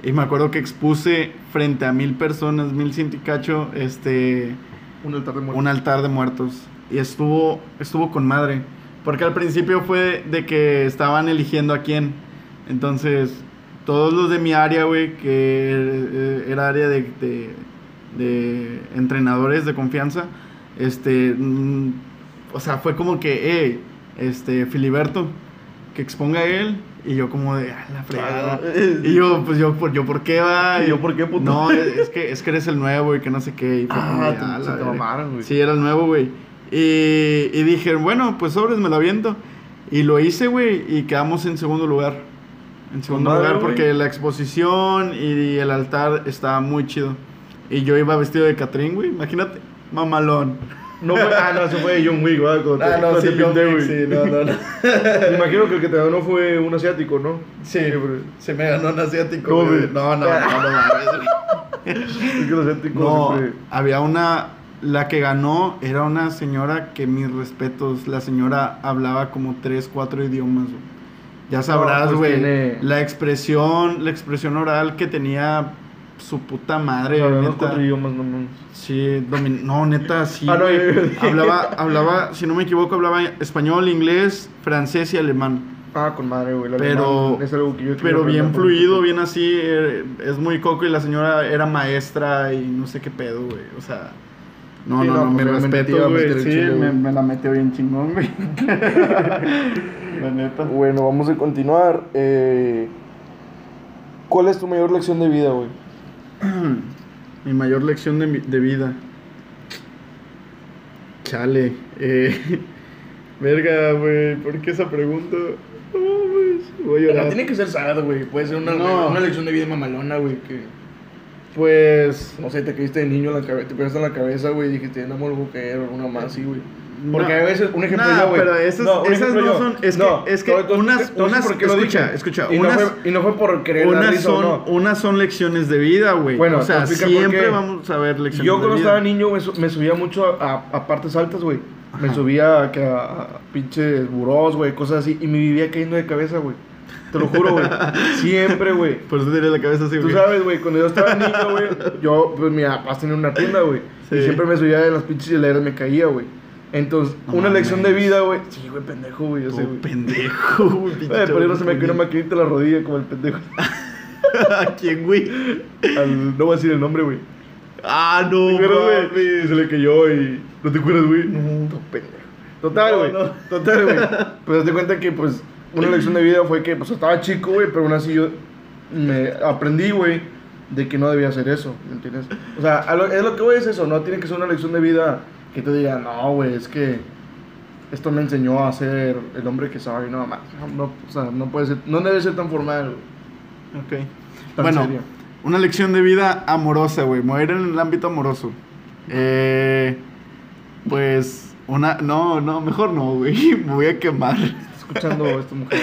Y me acuerdo que expuse frente a mil personas, mil ciento y cacho, este, Un altar de muerte. un altar de muertos. Y estuvo, estuvo con madre. Porque al principio fue de que estaban eligiendo a quién. Entonces, todos los de mi área, güey, que eh, era área de, de, de entrenadores de confianza, este, mm, o sea, fue como que, hey, este, Filiberto, que exponga él. Y yo como de, ah, la fregada. Ah, Y yo, pues yo, por, yo, ¿por qué va? ¿Y yo por qué, puto? No, es es que, es que eres el nuevo y que no sé qué. Y fue como Ah, "Ah, se te verga". mamaron, güey. Sí, era el nuevo, güey. Y, y dije, bueno, pues sobres, me lo aviento. Y lo hice, güey, y quedamos en segundo lugar. En segundo madre, lugar güey. porque la exposición y el altar estaba muy chido. Y yo iba vestido de Catrín, güey, imagínate, mamalón. No fue, ah, no, se fue John Wick, ¿verdad? Cuando te- Ah, no, sí, te pinté, güey. sí, no, no, no. (laughs) Me imagino que el que te ganó fue un asiático, ¿no? Sí, se me ganó un asiático, ¿Cómo, güey. güey? No, no, no, no. Es que los asiáticos No, siempre- había una. La que ganó era una señora que mis respetos. La señora hablaba como tres, cuatro idiomas, güey. Ya sabrás, pues güey. tiene- La expresión, la expresión oral que tenía su puta madre, Hablando neta. cuatro idiomas, no mames. Sí, domin- no, neta, sí. Ah, no, hablaba, hablaba, si no me equivoco, hablaba español, inglés, francés y alemán. Ah, con madre, güey. Pero- es algo que yo Pero bien fluido, bien así, eh, es muy coco y la señora era maestra y no sé qué pedo, güey. O sea, no, Sí, no, no, no, pues, me iba respeto, a güey. Sí, chile, me, me la metió bien chingón, güey. (laughs) la neta. Bueno, vamos a continuar. Eh, ¿Cuál es tu mayor lección de vida, güey? (clears throat) Mi mayor lección de, mi- de vida. Chale. Eh, (laughs) verga, güey. ¿Por qué esa pregunta? No, mames, voy a No, llorar. tiene que ser sad, güey. Puede ser una, No. una lección de vida mamalona, güey. Que, Pues. no sé, te caíste de niño, en la cabe- te pegaste en la cabeza, güey. y Dijiste, no me lo puedo caer, o una más así, güey. Porque No. a veces, un ejemplo Nah, yo, güey. pero esas- un esas no yo. son- es que- No, es que voy- te voy- unas- unas- escucha, escucha, Y, unas- no fue, y no fue por querer Unas risa son, no. unas son lecciones de vida, güey. Bueno, o sea, siempre vamos a ver lecciones Yo de cuando vida. estaba niño me, su- me subía mucho a, a partes altas, güey. Me subía a, que a, a pinches burós, güey, cosas así. Y me vivía cayendo de cabeza, güey. Te lo juro, güey. Siempre, güey. Por eso tenía la cabeza así, Tú güey. sabes, güey, cuando yo estaba niño, güey, yo, pues mi papá tenía una tienda, güey. Sí. Y siempre me subía en las pinches hileras, me caía, güey. Entonces, No una mames. lección de vida, güey. Sí, güey, pendejo, güey, yo sé, Tú güey. pendejo, güey. Güey, por no se me cayó una maquinita en la rodilla como el pendejo. (laughs) ¿A quién, güey? Al- no voy a decir el nombre, güey. Ah, no, ¿Te acuerdas, güey? se le cayó y. ¿No te acuerdas, güey? No, pendejo. Total, güey. no. Total, güey. Pues te cuenta que, pues, una lección de vida fue que, pues, estaba chico, güey, pero aún así yo me aprendí, güey, de que no debía hacer eso, ¿me entiendes? O sea, lo- es lo que voy es eso, no tiene que ser una lección de vida que te diga, no, güey, es que esto me enseñó a ser el hombre que soy, no, más. No, o sea, no puede ser, no debe ser tan formal, güey. Ok. Tan Bueno, serio. una lección de vida amorosa, güey. Ir en el ámbito amoroso. Eh, pues, una. No, no, mejor no, güey. (laughs) Me voy a quemar. Escuchando esta mujer.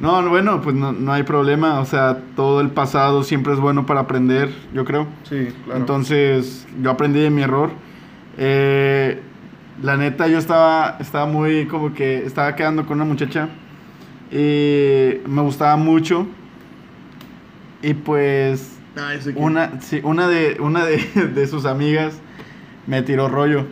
No, no, bueno, pues no, no hay problema. O sea, todo el pasado siempre es bueno para aprender, yo creo. Sí, claro. Entonces, yo aprendí de mi error. Eh, la neta, yo estaba, estaba muy como que estaba quedando con una muchacha y me gustaba mucho. Y pues, que- una, sí, una, de, una de, (laughs) de sus amigas me tiró rollo.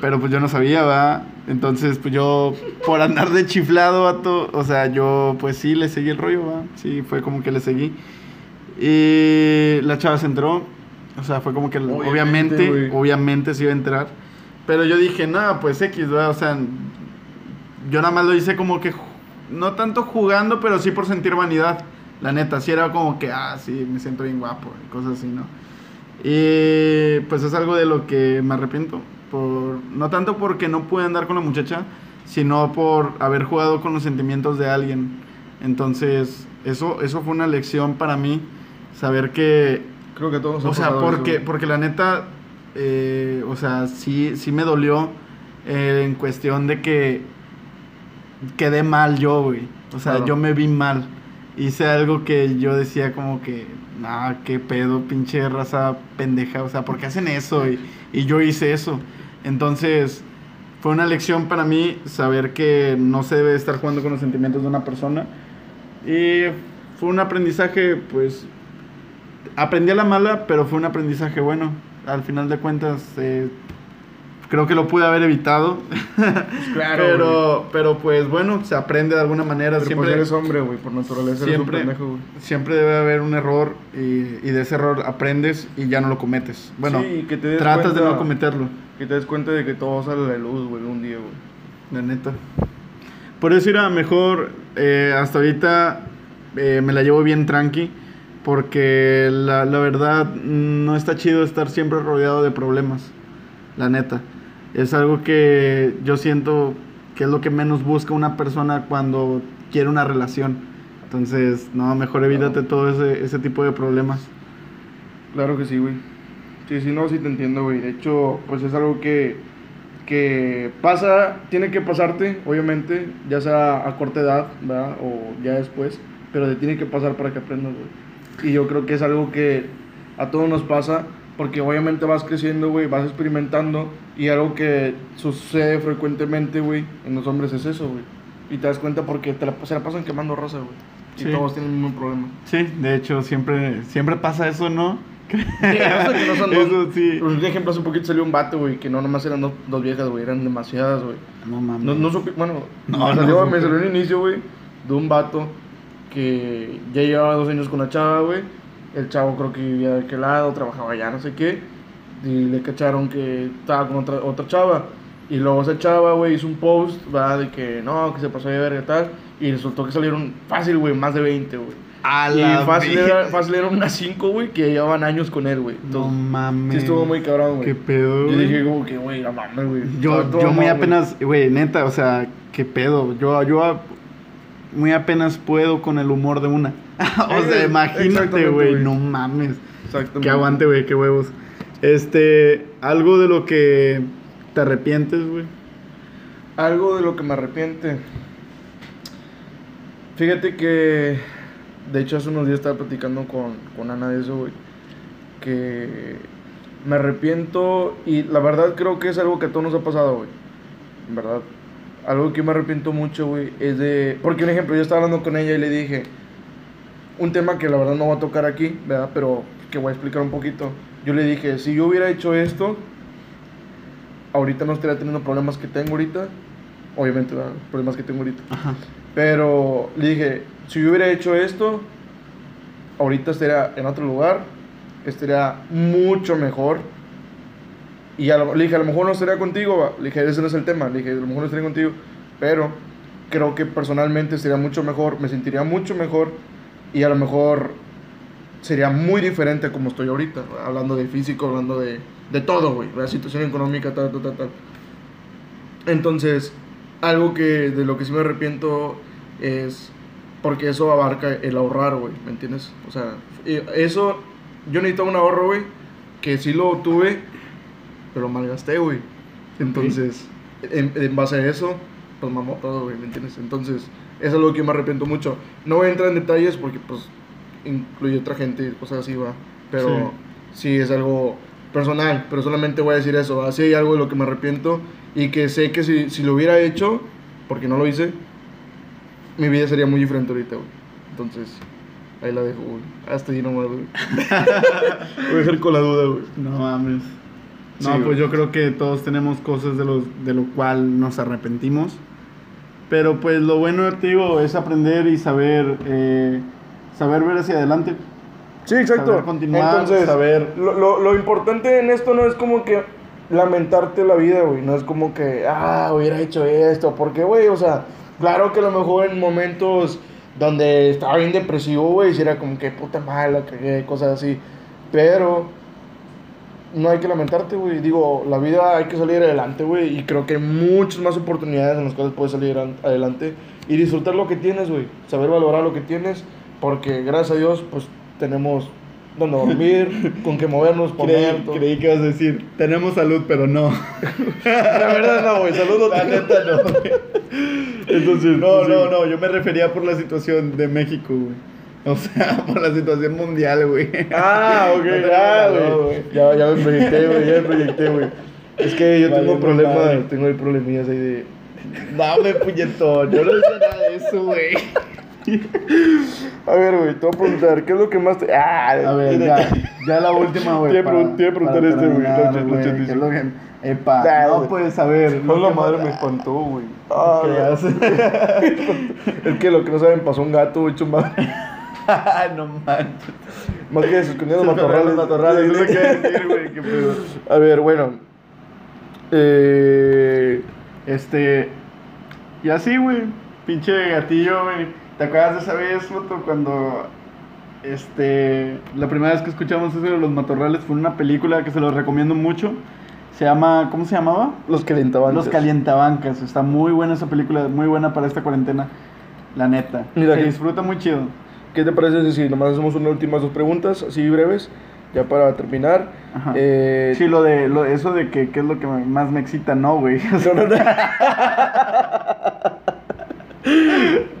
Pero pues yo no sabía, ¿va? Entonces, pues yo, por andar de chiflado, vato, o sea, yo pues sí le seguí el rollo, ¿va? Sí, fue como que le seguí. Y la chava se enteró. O sea, fue como que Obviamente, obviamente, obviamente, se iba a enterar. Pero yo dije, nada, pues X, ¿va? O sea, yo nada más lo hice como que, no tanto jugando, pero sí por sentir vanidad. La neta, sí era como que, ah, sí, me siento bien guapo, y cosas así, ¿no? Y pues es algo de lo que me arrepiento. Por, no tanto porque no pude andar con la muchacha, sino por haber jugado con los sentimientos de alguien. Entonces, eso, eso fue una lección para mí, saber que Creo que todos o sea, eso, porque, porque la neta, eh, o sea, sí, sí me dolió eh, en cuestión de que quedé mal yo, güey. O sea, Claro. yo me vi mal. Hice algo que yo decía como que, nah, qué pedo, pinche raza pendeja. O sea, ¿por qué hacen eso? Y, y yo hice eso. Entonces, fue una lección para mí saber que no se debe estar jugando con los sentimientos de una persona. Y fue un aprendizaje, pues, aprendí a la mala, pero fue un aprendizaje bueno. Al final de cuentas, eh, creo que lo pude haber evitado. Claro, (laughs) pero, pero pues bueno, se aprende de alguna manera. Pero siempre, pues eres hombre, güey, por naturaleza eres un siempre, pendejo, güey. siempre debe haber un error y, y de ese error aprendes y ya no lo cometes. Bueno, Sí, y que te des tratas de no cometerlo, Que te des cuenta de que todo sale a la luz, güey, un día, güey. la neta. Por eso era mejor, eh, hasta ahorita eh, me la llevo bien tranqui, porque la, la verdad mm, no está chido estar siempre rodeado de problemas, la neta. Es algo que yo siento que es lo que menos busca una persona cuando quiere una relación. Entonces, no, mejor evítate todo ese, ese tipo de problemas. Claro que sí, güey. Sí, sí, no, sí te entiendo, güey. De hecho, pues es algo que, que pasa, tiene que pasarte, obviamente, ya sea a corta edad, ¿verdad? O ya después, pero te tiene que pasar para que aprendas, güey. Y yo creo que es algo que a todos nos pasa, porque obviamente vas creciendo, güey, vas experimentando, y algo que sucede frecuentemente, güey, en los hombres es eso, güey. Y te das cuenta porque te la, se la pasan quemando raza, güey. Y Sí. todos tienen el mismo problema. Sí, de hecho, siempre, siempre pasa eso, ¿no? (laughs) Sí, eso que no son dos- Eso sí. Por ejemplo, hace poquito salió un vato, güey, que no nomás eran dos, dos viejas, güey, eran demasiadas, güey. No mames. No, no supe, bueno, No, me, no salió, supe. me salió un inicio, güey, de un vato que ya llevaba dos años con la chava, güey. El chavo creo que vivía de aquel lado, trabajaba allá, no sé qué. Y le cacharon que estaba con otra, otra chava. Y luego esa chava, güey, hizo un post, va, de que no, que se pasó de verga y tal. Y resultó que salieron fácil, güey, más de 20, güey. A Y la fácil era, fácil eran unas 5, güey, que llevaban años con él, güey. No mames. Sí estuvo muy cabrón, güey. Qué pedo, Yo dije como que, güey, no mames, güey. Yo, yo muy apenas, güey, neta, o sea, qué pedo. Yo, yo muy apenas puedo con el humor de una. (laughs) o sea, imagínate, güey. no mames. Exactamente. Que aguante, güey, qué huevos. Este, algo de lo que te arrepientes, güey. Algo de lo que me arrepiente. Fíjate que, de hecho, hace unos días estaba platicando con, con Ana de eso, güey. Que me arrepiento y la verdad creo que es algo que a todos nos ha pasado, güey. En verdad. Algo que me arrepiento mucho, güey, es de... Porque un ejemplo, yo estaba hablando con ella y le dije, un tema que la verdad no voy a tocar aquí, ¿verdad? Pero que voy a explicar un poquito. Yo le dije, si yo hubiera hecho esto, ahorita no estaría teniendo problemas que tengo ahorita. Obviamente, ¿verdad? problemas que tengo ahorita. Ajá. Pero le dije, si yo hubiera hecho esto, ahorita estaría en otro lugar, estaría mucho mejor. Y a lo- le dije, a lo mejor no estaría contigo, va. le dije, ese no es el tema, le dije, a lo mejor no estaría contigo, pero creo que personalmente sería mucho mejor, me sentiría mucho mejor y a lo mejor sería muy diferente a como estoy ahorita, hablando de físico, hablando de, de todo, güey, la situación económica, tal, tal, tal, tal. Entonces, algo que de lo que sí me arrepiento es porque eso abarca el ahorrar, güey, ¿me entiendes? O sea, eso, yo necesitaba un ahorro, güey, que sí lo tuve, pero lo malgasté, güey. Entonces, en, en base a eso, pues mamó todo, güey, ¿me entiendes? Entonces, eso es algo que me arrepiento mucho. No voy a entrar en detalles porque, pues, incluye otra gente y cosas así, va. Pero sí. es algo personal, pero solamente voy a decir eso, ¿va? Sí hay algo de lo que me arrepiento y que sé que si, si lo hubiera hecho, porque no lo hice, mi vida sería muy diferente ahorita, güey. Entonces, ahí la dejo, güey. Hasta ahí nomás, güey. (laughs) voy a dejar con la duda, güey. No mames. Sí, No, pues güey. yo creo que todos tenemos cosas de, los, de lo cual nos arrepentimos. Pero pues lo bueno, te digo, es aprender y saber, eh, saber ver hacia adelante. Sí, exacto. Saber continuar, Entonces, saber- Lo, lo, lo importante en esto no es como que lamentarte la vida, güey. No es como que, ah, hubiera hecho esto. Porque, güey, o sea, claro que a lo mejor en momentos donde estaba bien depresivo, güey, si era como que puta mala, cagué, cosas así. Pero no hay que lamentarte, güey. Digo, la vida hay que salir adelante, güey. Y creo que hay muchas más oportunidades en las cuales puedes salir an- adelante y disfrutar lo que tienes, güey. Saber valorar lo que tienes, porque gracias a Dios, pues tenemos donde dormir, (laughs) con qué movernos, comer. Creí, creí que ibas a decir, tenemos salud, pero no. (laughs) La verdad, no, güey. Saludos. La neta no. (laughs) Entonces, No, sí. no, no, yo me refería por la situación de México, güey. (laughs) O sea, por la situación mundial, güey. Ah, ok, (laughs) No ya, güey. Ya, ya me proyecté, güey. Ya me proyecté, güey. Es que yo Vale, tengo problemas, madre. tengo ahí problemillas ahí de. Dame, puñetón. Yo no sé nada de eso, güey. A ver, güey, te voy a preguntar, ¿qué es lo que más te. Ah, A ver, ya, ya la última, güey. Te iba a preguntar este, güey. ¿qué es lo que- Epa, no, pues, a ver. La madre más- me espantó, güey. (laughs) Ah, es que lo que no saben pasó un gato, güey, hecho más. (laughs) no manches. Más que escondían matorrales. matorrales, eso quiere decir, güey, qué pedo. A ver, bueno. Eh. Este. Y así, güey. Pinche gatillo, güey. ¿Te acuerdas de esa vez, foto, cuando. Este. La primera vez que escuchamos eso de los matorrales fue una película que se los recomiendo mucho. Se llama. ¿Cómo se llamaba? Los calientaban. Los Calientabancas. Está muy buena esa película, muy buena para esta cuarentena. La neta. Mira se que- disfruta muy chido. ¿Qué te parece si nomás hacemos unas últimas dos preguntas, así breves, ya para terminar? Eh, Sí, lo de lo, eso de que qué es lo que me- más me excita, no, güey. O (laughs) sea, no, no, no. (laughs)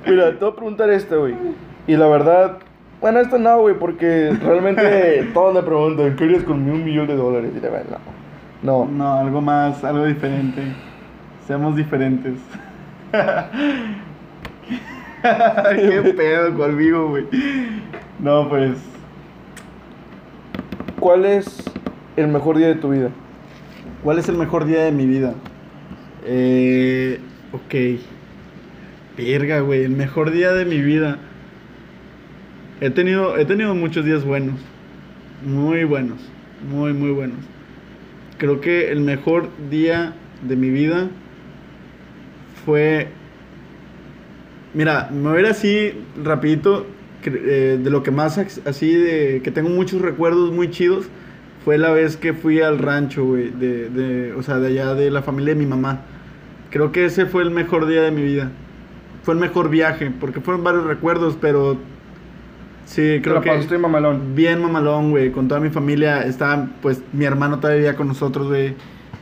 Mira, te voy a preguntar esta, güey. Y la verdad, bueno, esta no, güey, porque realmente (laughs) todos le preguntan, ¿qué harías con un millón de dólares? Y la verdad, no. No. No, algo más, algo diferente. Seamos diferentes. (laughs) Qué pedo conmigo, güey. No, pues. ¿Cuál es el mejor día de tu vida? ¿Cuál es el mejor día de mi vida? Eh. Ok. Verga, güey. El mejor día de mi vida. He tenido, he tenido muchos días buenos. Muy buenos. Muy, muy buenos. Creo que el mejor día de mi vida fue... Mira, me voy a ir así rapidito. eh, de lo que más así de... Que tengo muchos recuerdos muy chidos. Fue la vez que fui al rancho, güey. De, de, o sea, de allá de la familia de mi mamá. Creo que ese fue el mejor día de mi vida. Fue el mejor viaje. Porque fueron varios recuerdos, pero... Sí, creo que... Estoy mamalón. Bien mamalón, güey, con toda mi familia. Estaba, pues, mi hermano todavía con nosotros, güey.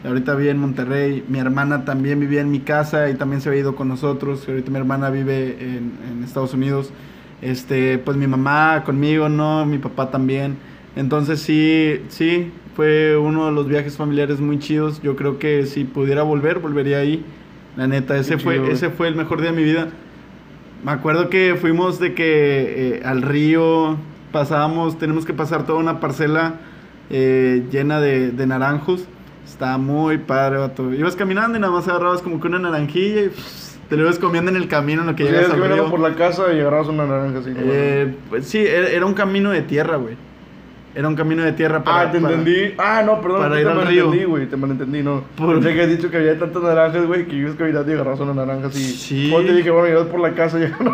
Ahorita vive en Monterrey. Mi hermana también vivía en mi casa y también se había ido con nosotros. Ahorita mi hermana vive en, en Estados Unidos. Este, pues mi mamá conmigo, ¿no? Mi papá también. Entonces sí, sí, fue uno de los viajes familiares muy chidos. Yo creo que si pudiera volver, volvería ahí. La neta, ese fue, chido, güey. ese fue el mejor día de mi vida. Me acuerdo que fuimos de que eh, al río pasábamos, tenemos que pasar toda una parcela eh, llena de, de naranjos. Estaba muy padre, vato. Ibas caminando y nada más agarrabas como que una naranjilla y pss, te lo ibas comiendo en el camino en lo que Pues llegas al río. por la casa y agarrabas una naranja así. Eh, pues sí, era, era un camino de tierra, güey. Era un camino de tierra para... ah, te para- entendí. Ah, no, perdón. para te ir al malentendí, río. güey. Te malentendí, no. Por- Pensé que has dicho que había tantas naranjas, güey, que ibas caminando y agarrabas una naranja así. Sí. Luego te dije, bueno, ibas por la casa y ya no.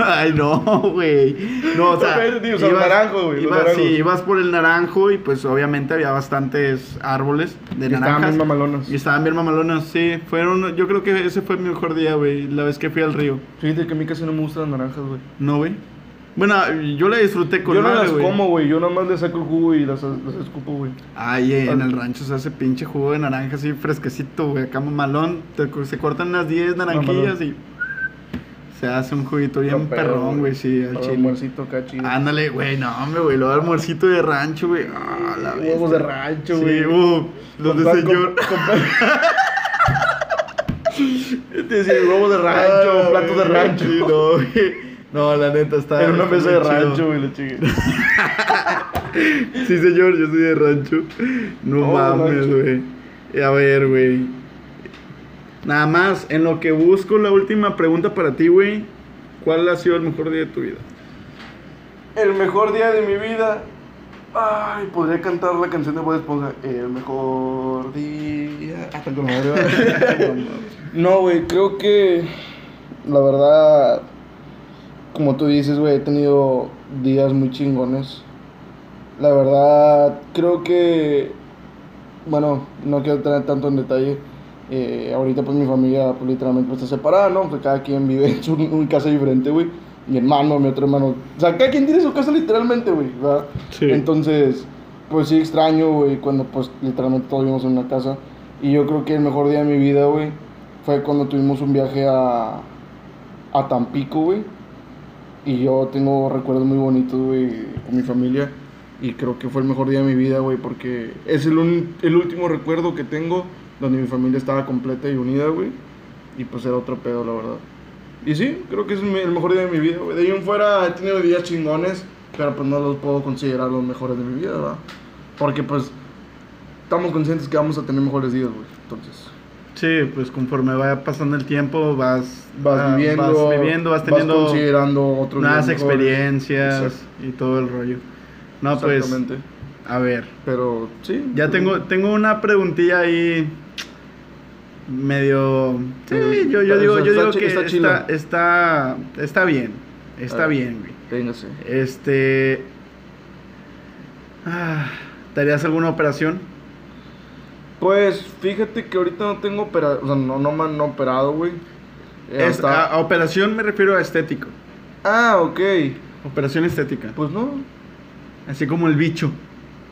(laughs) Ay, no, güey. No, o sea, entendí, o sea, los naranjos, güey, ibas- sí, ibas por el naranjo y pues obviamente había bastantes árboles de Y estaban naranjas. bien mamalonas. Y estaban bien mamalonas, sí. Fueron, yo creo que ese fue mi mejor día, güey, la vez que fui al río. Fíjate que a mí casi no me gustan las naranjas, güey. ¿No, güey? Bueno, yo la disfruté con Yo no madre, las güey. como, güey. Yo nada más le saco el jugo y las, las escupo, güey. Ay, eh, en el rancho se hace pinche jugo de naranja así fresquecito, güey. Acá mamalón. Te- se cortan unas 10 naranjillas y se hace un juguito bien No, perrón, güey, sí, al chile. almuercito acá chido. Ándale, güey, no, hombre, güey, lo almuercito de rancho, güey. Ah, la Huevos bestia. de rancho, Sí, güey. uh, los de señor. (laughs) (laughs) decía, huevos de rancho, Ah, platos de rancho. sí, no, güey. No, la neta está. En una mesa de rancho, güey, la chingue. (laughs) Sí, señor, yo soy de rancho. No Oh, mames, güey. Y A ver, güey. Nada más, en lo que busco la última pregunta para ti, güey. ¿Cuál ha sido el mejor día de tu vida? El mejor día de mi vida. Ay, podría cantar la canción de Bob Esponja. El mejor día. Hasta madre, ¿verdad? (laughs) No, güey, creo que. La verdad. Como tú dices, güey, he tenido días muy chingones. La verdad, creo que. Bueno, no quiero entrar tanto en detalle. Eh, ahorita, pues mi familia, pues literalmente pues, está separada, ¿no? Pues cada quien vive (laughs) en su casa diferente, güey. Mi hermano, mi otro hermano. O sea, cada quien tiene su casa literalmente, güey, ¿verdad? Sí. Entonces, pues sí extraño, güey, cuando pues literalmente todos vivimos en una casa. Y yo creo que el mejor día de mi vida, güey, fue cuando tuvimos un viaje a, a Tampico, güey. Y yo tengo recuerdos muy bonitos, güey, con mi familia. Y creo que fue el mejor día de mi vida, güey, porque es el, el último recuerdo que tengo donde mi familia estaba completa y unida, güey. Y pues era otro pedo, la verdad. Y sí, creo que es el mejor día de mi vida, güey. De ahí en fuera he tenido días chingones, pero pues no los puedo considerar los mejores de mi vida, ¿verdad? Porque pues estamos conscientes que vamos a tener mejores días, güey. Entonces, Sí, pues conforme vaya pasando el tiempo, vas, vas ah, viviendo, vas, viviendo, vas teniendo considerando otros nuevas experiencias Exacto. y todo el rollo. No, pues, a ver. Pero sí. Ya tengo, tengo una preguntilla ahí medio... Sí, Medio- yo, yo está- digo, yo está digo que está está, está, está, bien. Está A ver. bien, güey. Véngase. Este... Ah, ¿Te harías alguna operación? Pues fíjate que ahorita no tengo operado, o sea, no, no me han operado, güey. Eh, Es- hasta- a, a operación me refiero a estético. Ah, ok. Operación estética. Pues no. Así como el bicho.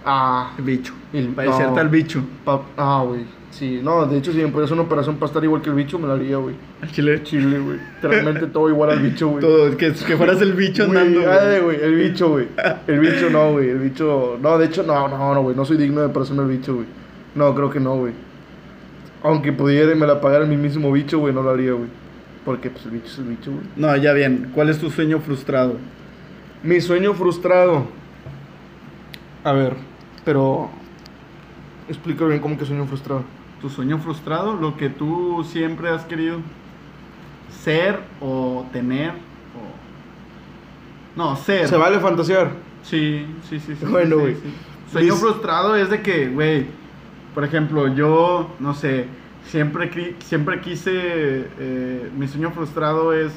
Ah, El bicho. El- Parecerte no. al bicho. pa- ah, güey. Sí, no, de hecho, si me pudiera hacer una operación para estar igual que el bicho, me la haría, güey. Al chile. Chile, güey. Realmente todo igual al bicho, güey. Todo, que, que fueras el bicho andando. ay, güey, el bicho, güey. El bicho no, güey. El bicho. No, de hecho, no, no, no, güey. No soy digno de parecerme al bicho, güey. No, creo que no, güey. Aunque pudiera y me la pagara el mismísimo bicho, güey, no lo haría, güey. Porque, pues, el bicho es el bicho, güey. No, ya bien. ¿Cuál es tu sueño frustrado? Mi sueño frustrado. A ver, pero. Explica bien cómo que sueño frustrado. Tu sueño frustrado, lo que tú siempre has querido ser o tener o... No, ser. Se vale fantasear. Sí, sí, sí. sí (laughs) Bueno, sí, güey. sí. Sueño Mis- frustrado es de que, güey, por ejemplo, yo, no sé, siempre, siempre quise, eh, mi sueño frustrado es,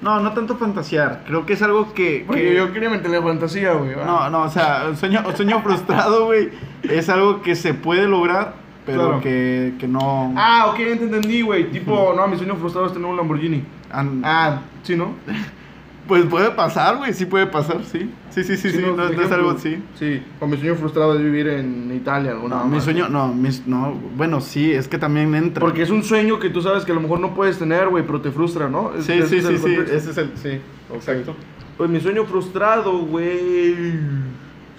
no, no tanto fantasear, creo que es algo que... Porque que- yo quería meterle fantasía, güey. No, no, o sea, un sueño, un sueño frustrado, güey, es algo que se puede lograr, pero Claro. que, que no... Ah, ok, entendí, güey. Tipo, no, mi sueño frustrado es tener un Lamborghini. Ah, sí, ¿no? Pues puede pasar, güey, sí puede pasar, sí. Sí, sí, sí, sí, no, por no es algo así. Sí, o mi sueño frustrado es vivir en Italia, alguna No, mi sueño, no, mis, no, bueno, sí, es que también entra. Porque es un sueño que tú sabes que a lo mejor no puedes tener, güey, pero te frustra, ¿no? Es- Sí, ese sí, es sí, sí, ese es el, sí, exacto. Pues mi sueño frustrado, güey,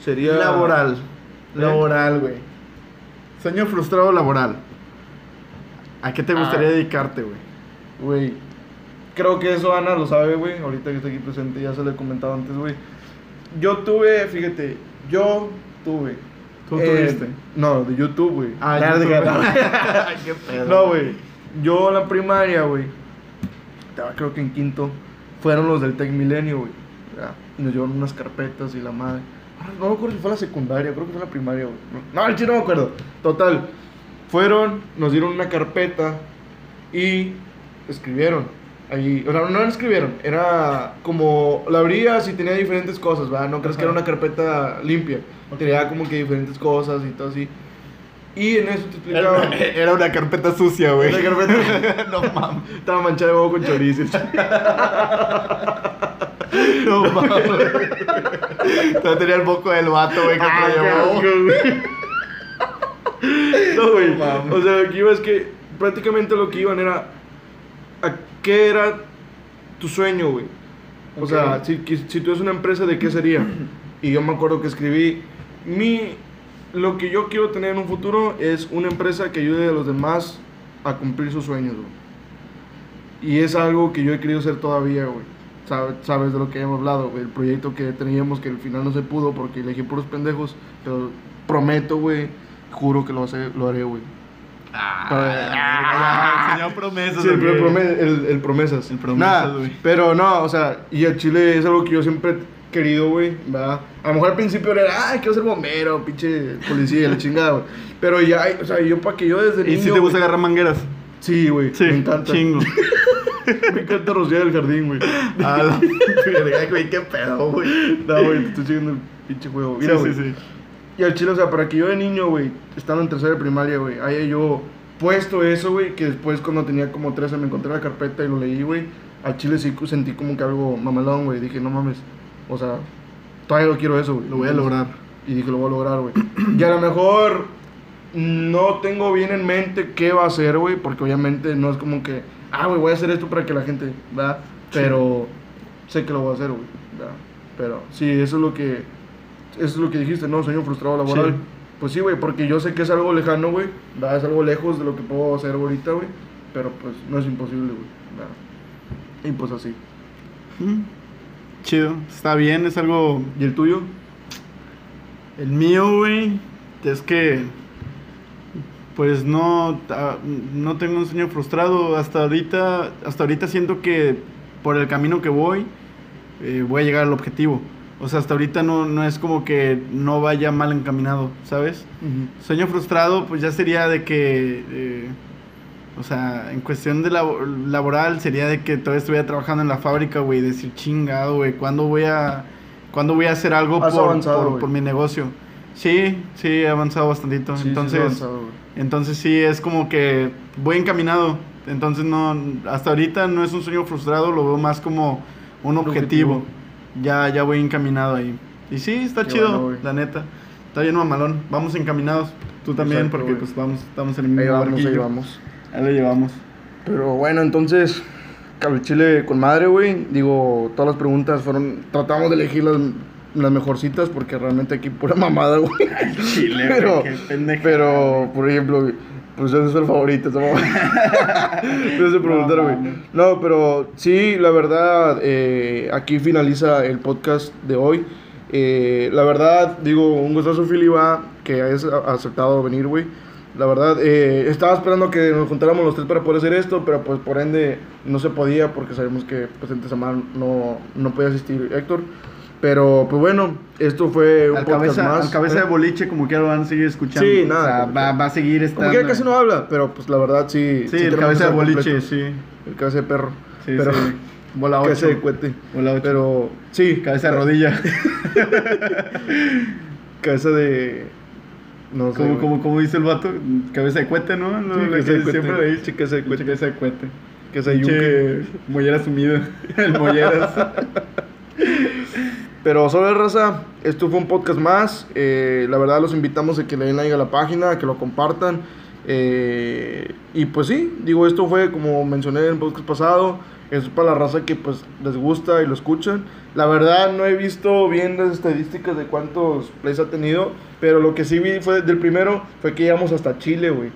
sería... Laboral, laboral, güey. Sueño frustrado laboral. ¿A qué te gustaría Ah. dedicarte, güey? Güey, creo que eso Ana lo sabe, güey. Ahorita que está aquí presente, ya se lo he comentado antes, güey. Yo tuve, fíjate, yo tuve. ¿Tú eh, tuviste? No, de YouTube, güey. Ah, YouTube. (laughs) de-. No, güey. Yo en la primaria, güey. Creo que en quinto. Fueron los del Tech Milenio, güey. Y Nos llevaron unas carpetas y la madre. Ah, No me acuerdo si fue la secundaria, creo que fue la primaria, güey. No, el chino no me acuerdo. Total. Fueron, nos dieron una carpeta y escribieron. Ahí, o sea, no la escribieron, era como la abrías y tenía diferentes cosas, ¿verdad? No crees que era Ajá. una carpeta limpia. Tenía como que diferentes cosas y todo así. Y en eso te explicaba. Era, (laughs) era una carpeta sucia, güey. La carpeta. (laughs) no mames. Estaba manchada de huevo con chorizo. (laughs) No mames. Todavía tenía el moco del vato, güey, que Ah, güey. No, güey. O sea, lo que iba es que prácticamente lo que iban era. ¿A qué era tu sueño, güey? O Ok. sea, si, si tú eres una empresa, ¿de qué sería? Y yo me acuerdo que escribí. Mi. Lo que yo quiero tener en un futuro es una empresa que ayude a los demás a cumplir sus sueños, güey. Y es algo que yo he querido hacer todavía, güey. Sabe- Sabes de lo que hemos hablado, güey. El proyecto que teníamos que al final no se pudo porque elegí puros pendejos. Pero prometo, güey. Juro que lo, hace, lo haré, güey. Ah, señor promesas. Sí, el, el- el promesas. El promesas, Nah, güey. Pero no, o sea, y el chile es algo que yo siempre he querido, güey, ¿verdad? A lo mejor al principio era, ay, quiero ser bombero, pinche policía, la chingada, güey. Pero ya, o sea, yo para que yo desde ¿Y niño... si te gusta güey- agarrar mangueras? Sí, güey, Sí, me encanta. chingo. (laughs) me encanta rociar el jardín, güey. A la (laughs) verga, güey, qué pedo, güey. No, güey, te estoy siguiendo el pinche juego. Mira, Sí, güey. sí, sí. Y al chile, o sea, para que yo de niño, güey, estando en tercera de primaria, güey, haya yo puesto eso, güey, que después cuando tenía como 13 me encontré la carpeta y lo leí, güey, al chile sí sentí como que algo mamalón, güey. Dije, no mames, o sea, todavía lo quiero eso, güey. Lo voy a lograr. Y dije, lo voy a lograr, güey. y a lo mejor no tengo bien en mente qué va a hacer, güey, porque obviamente no es como que, ah, güey, voy a hacer esto para que la gente, ¿verdad? Pero sé que lo voy a hacer, güey, ¿verdad? Pero sí, eso es lo que, es lo que dijiste, ¿no? Sueño frustrado laboral. Sí. Pues sí, güey, porque yo sé que es algo lejano, güey. Es algo lejos de lo que puedo hacer ahorita, güey, pero pues no es imposible, güey. Y pues así. Mm. Chido. Está bien, es algo. ¿Y el tuyo? El mío, güey, es que. Pues no, ta- no tengo un sueño frustrado. Hasta ahorita, hasta ahorita siento que por el camino que voy, eh, voy a llegar al objetivo. O sea, hasta ahorita no, no es como que no vaya mal encaminado, ¿sabes? Sueño frustrado, pues ya sería de que, eh, o sea, en cuestión de labo- laboral, sería de que todavía estuviera trabajando en la fábrica, güey, decir, chingado, güey, ¿cuándo voy a, ¿cuándo voy a hacer algo por, avanzado, por, mi negocio? Sí, sí, he avanzado bastantito. Sí, entonces, sí, avanzado, güey. entonces sí, es como que voy encaminado. Entonces no, hasta ahorita no es un sueño frustrado, lo veo más como un objetivo. objetivo. Ya, ya voy encaminado ahí. Y sí, está Qué chido, bueno, la neta. Está bien mamalón. Vamos encaminados. Tú también, Exacto, porque pues vamos, estamos en el Ahí mismo vamos, ahí vamos. Ahí lo llevamos. Pero bueno, entonces, Cabo Chile con madre, güey. Digo, todas las preguntas fueron. Tratamos de elegir las, las mejorcitas porque realmente aquí pura (laughs) mamada, güey. Chile, pero, qué pendeja. pero, por ejemplo, pues ese es el favorito, esa. (laughs) No preguntar, güey. pero sí, la verdad, eh, aquí finaliza el podcast de hoy. Eh, la verdad, digo, un gustazo, Filiba, que hayas aceptado venir, güey. La verdad, eh, estaba esperando que nos juntáramos los tres para poder hacer esto, pero pues por ende no se podía porque sabemos que pues entre semana no, no podía asistir Héctor. Pero pues bueno, esto fue un Al podcast cabeza, más. al cabeza ¿eh? de boliche, como quiera, lo van a seguir escuchando. Sí, O nada, sea, como va, va a seguir estando. Como casi no habla, pero pues la verdad sí. Sí, el tenemos cabeza de boliche, completos. sí. El cabeza de perro. Sí, pero, sí. Bola 8. Cabeza de cohete. Bola 8. Pero sí. Cabeza de rodilla. (laughs) Cabeza de. No sé. como, como, como dice el vato, cabeza de cuete, ¿no? Lo- Sí, cabeza de cuete. siempre lo dice. Sí, cabeza de cuete. Cabeza de cuete. Cabeza de yunque. Mollera sumido. (laughs) El molleras. (laughs) Pero sobre raza, esto fue un podcast más. Eh, la verdad los invitamos a que le den like a la página, a que lo compartan. Eh, y pues sí, digo, esto fue como mencioné en el podcast pasado. Es para la raza que pues les gusta y lo escuchan. La verdad no he visto bien las estadísticas de cuántos plays ha tenido. Pero lo que sí vi fue del primero fue que llegamos hasta Chile, güey.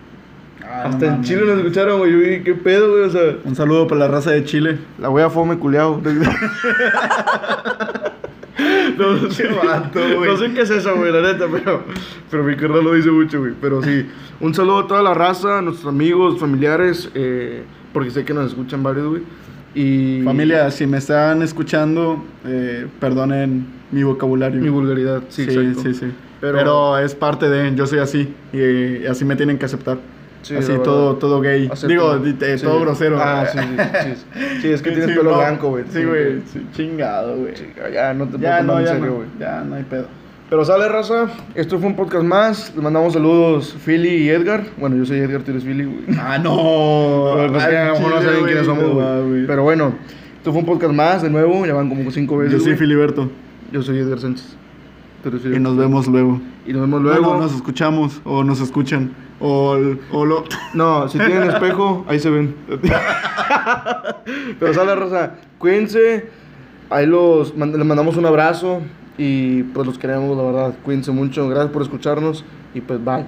Ah, no Hasta en. Chile nos escucharon, güey. Yo ¿qué pedo, güey? O sea, Un saludo para la raza de Chile. la wea fome culeado. (laughs) (laughs) No, sé, vato, no sé qué es eso, güey, la neta, pero, pero mi carnal lo dice mucho, güey. Pero sí, un saludo a toda la raza, a nuestros amigos, familiares, eh, porque sé que nos escuchan varios, güey. Y Familia, si me están escuchando, eh, perdonen mi vocabulario. mi vulgaridad, sí, Sí, exacto. sí, sí. Pero- Pero, es parte de, yo soy así y, eh, así me tienen que aceptar. Sí, así todo, todo gay. Acepto. Digo, eh, Sí. todo grosero. Ah, sí, sí, sí, es que tienes pelo no. blanco, güey. Sí, güey. sí, chingado, güey. Ya no te puedo Ya tomar no, en serio, no. güey. Ya no hay pedo. Pero sale, raza. Esto fue un podcast más. Les mandamos saludos, Philly y Edgar. Bueno, yo soy Edgar, tú eres Philly, güey. Ah, no. Pero pues, que a lo mejor no saben quiénes somos, güey. Pero bueno, esto fue un podcast más, de nuevo. Ya van como cinco veces. Yo soy. Filiberto. Yo soy Edgar Sánchez. Y nos vemos luego. Y nos vemos luego. Luego nos escuchamos o nos escuchan. O, o lo. No, si (laughs) tienen espejo, ahí se ven. Pero sale, raza. Cuídense. Ahí los les mandamos un abrazo. Y pues los queremos, la verdad. Cuídense mucho. Gracias por escucharnos. Y pues bye.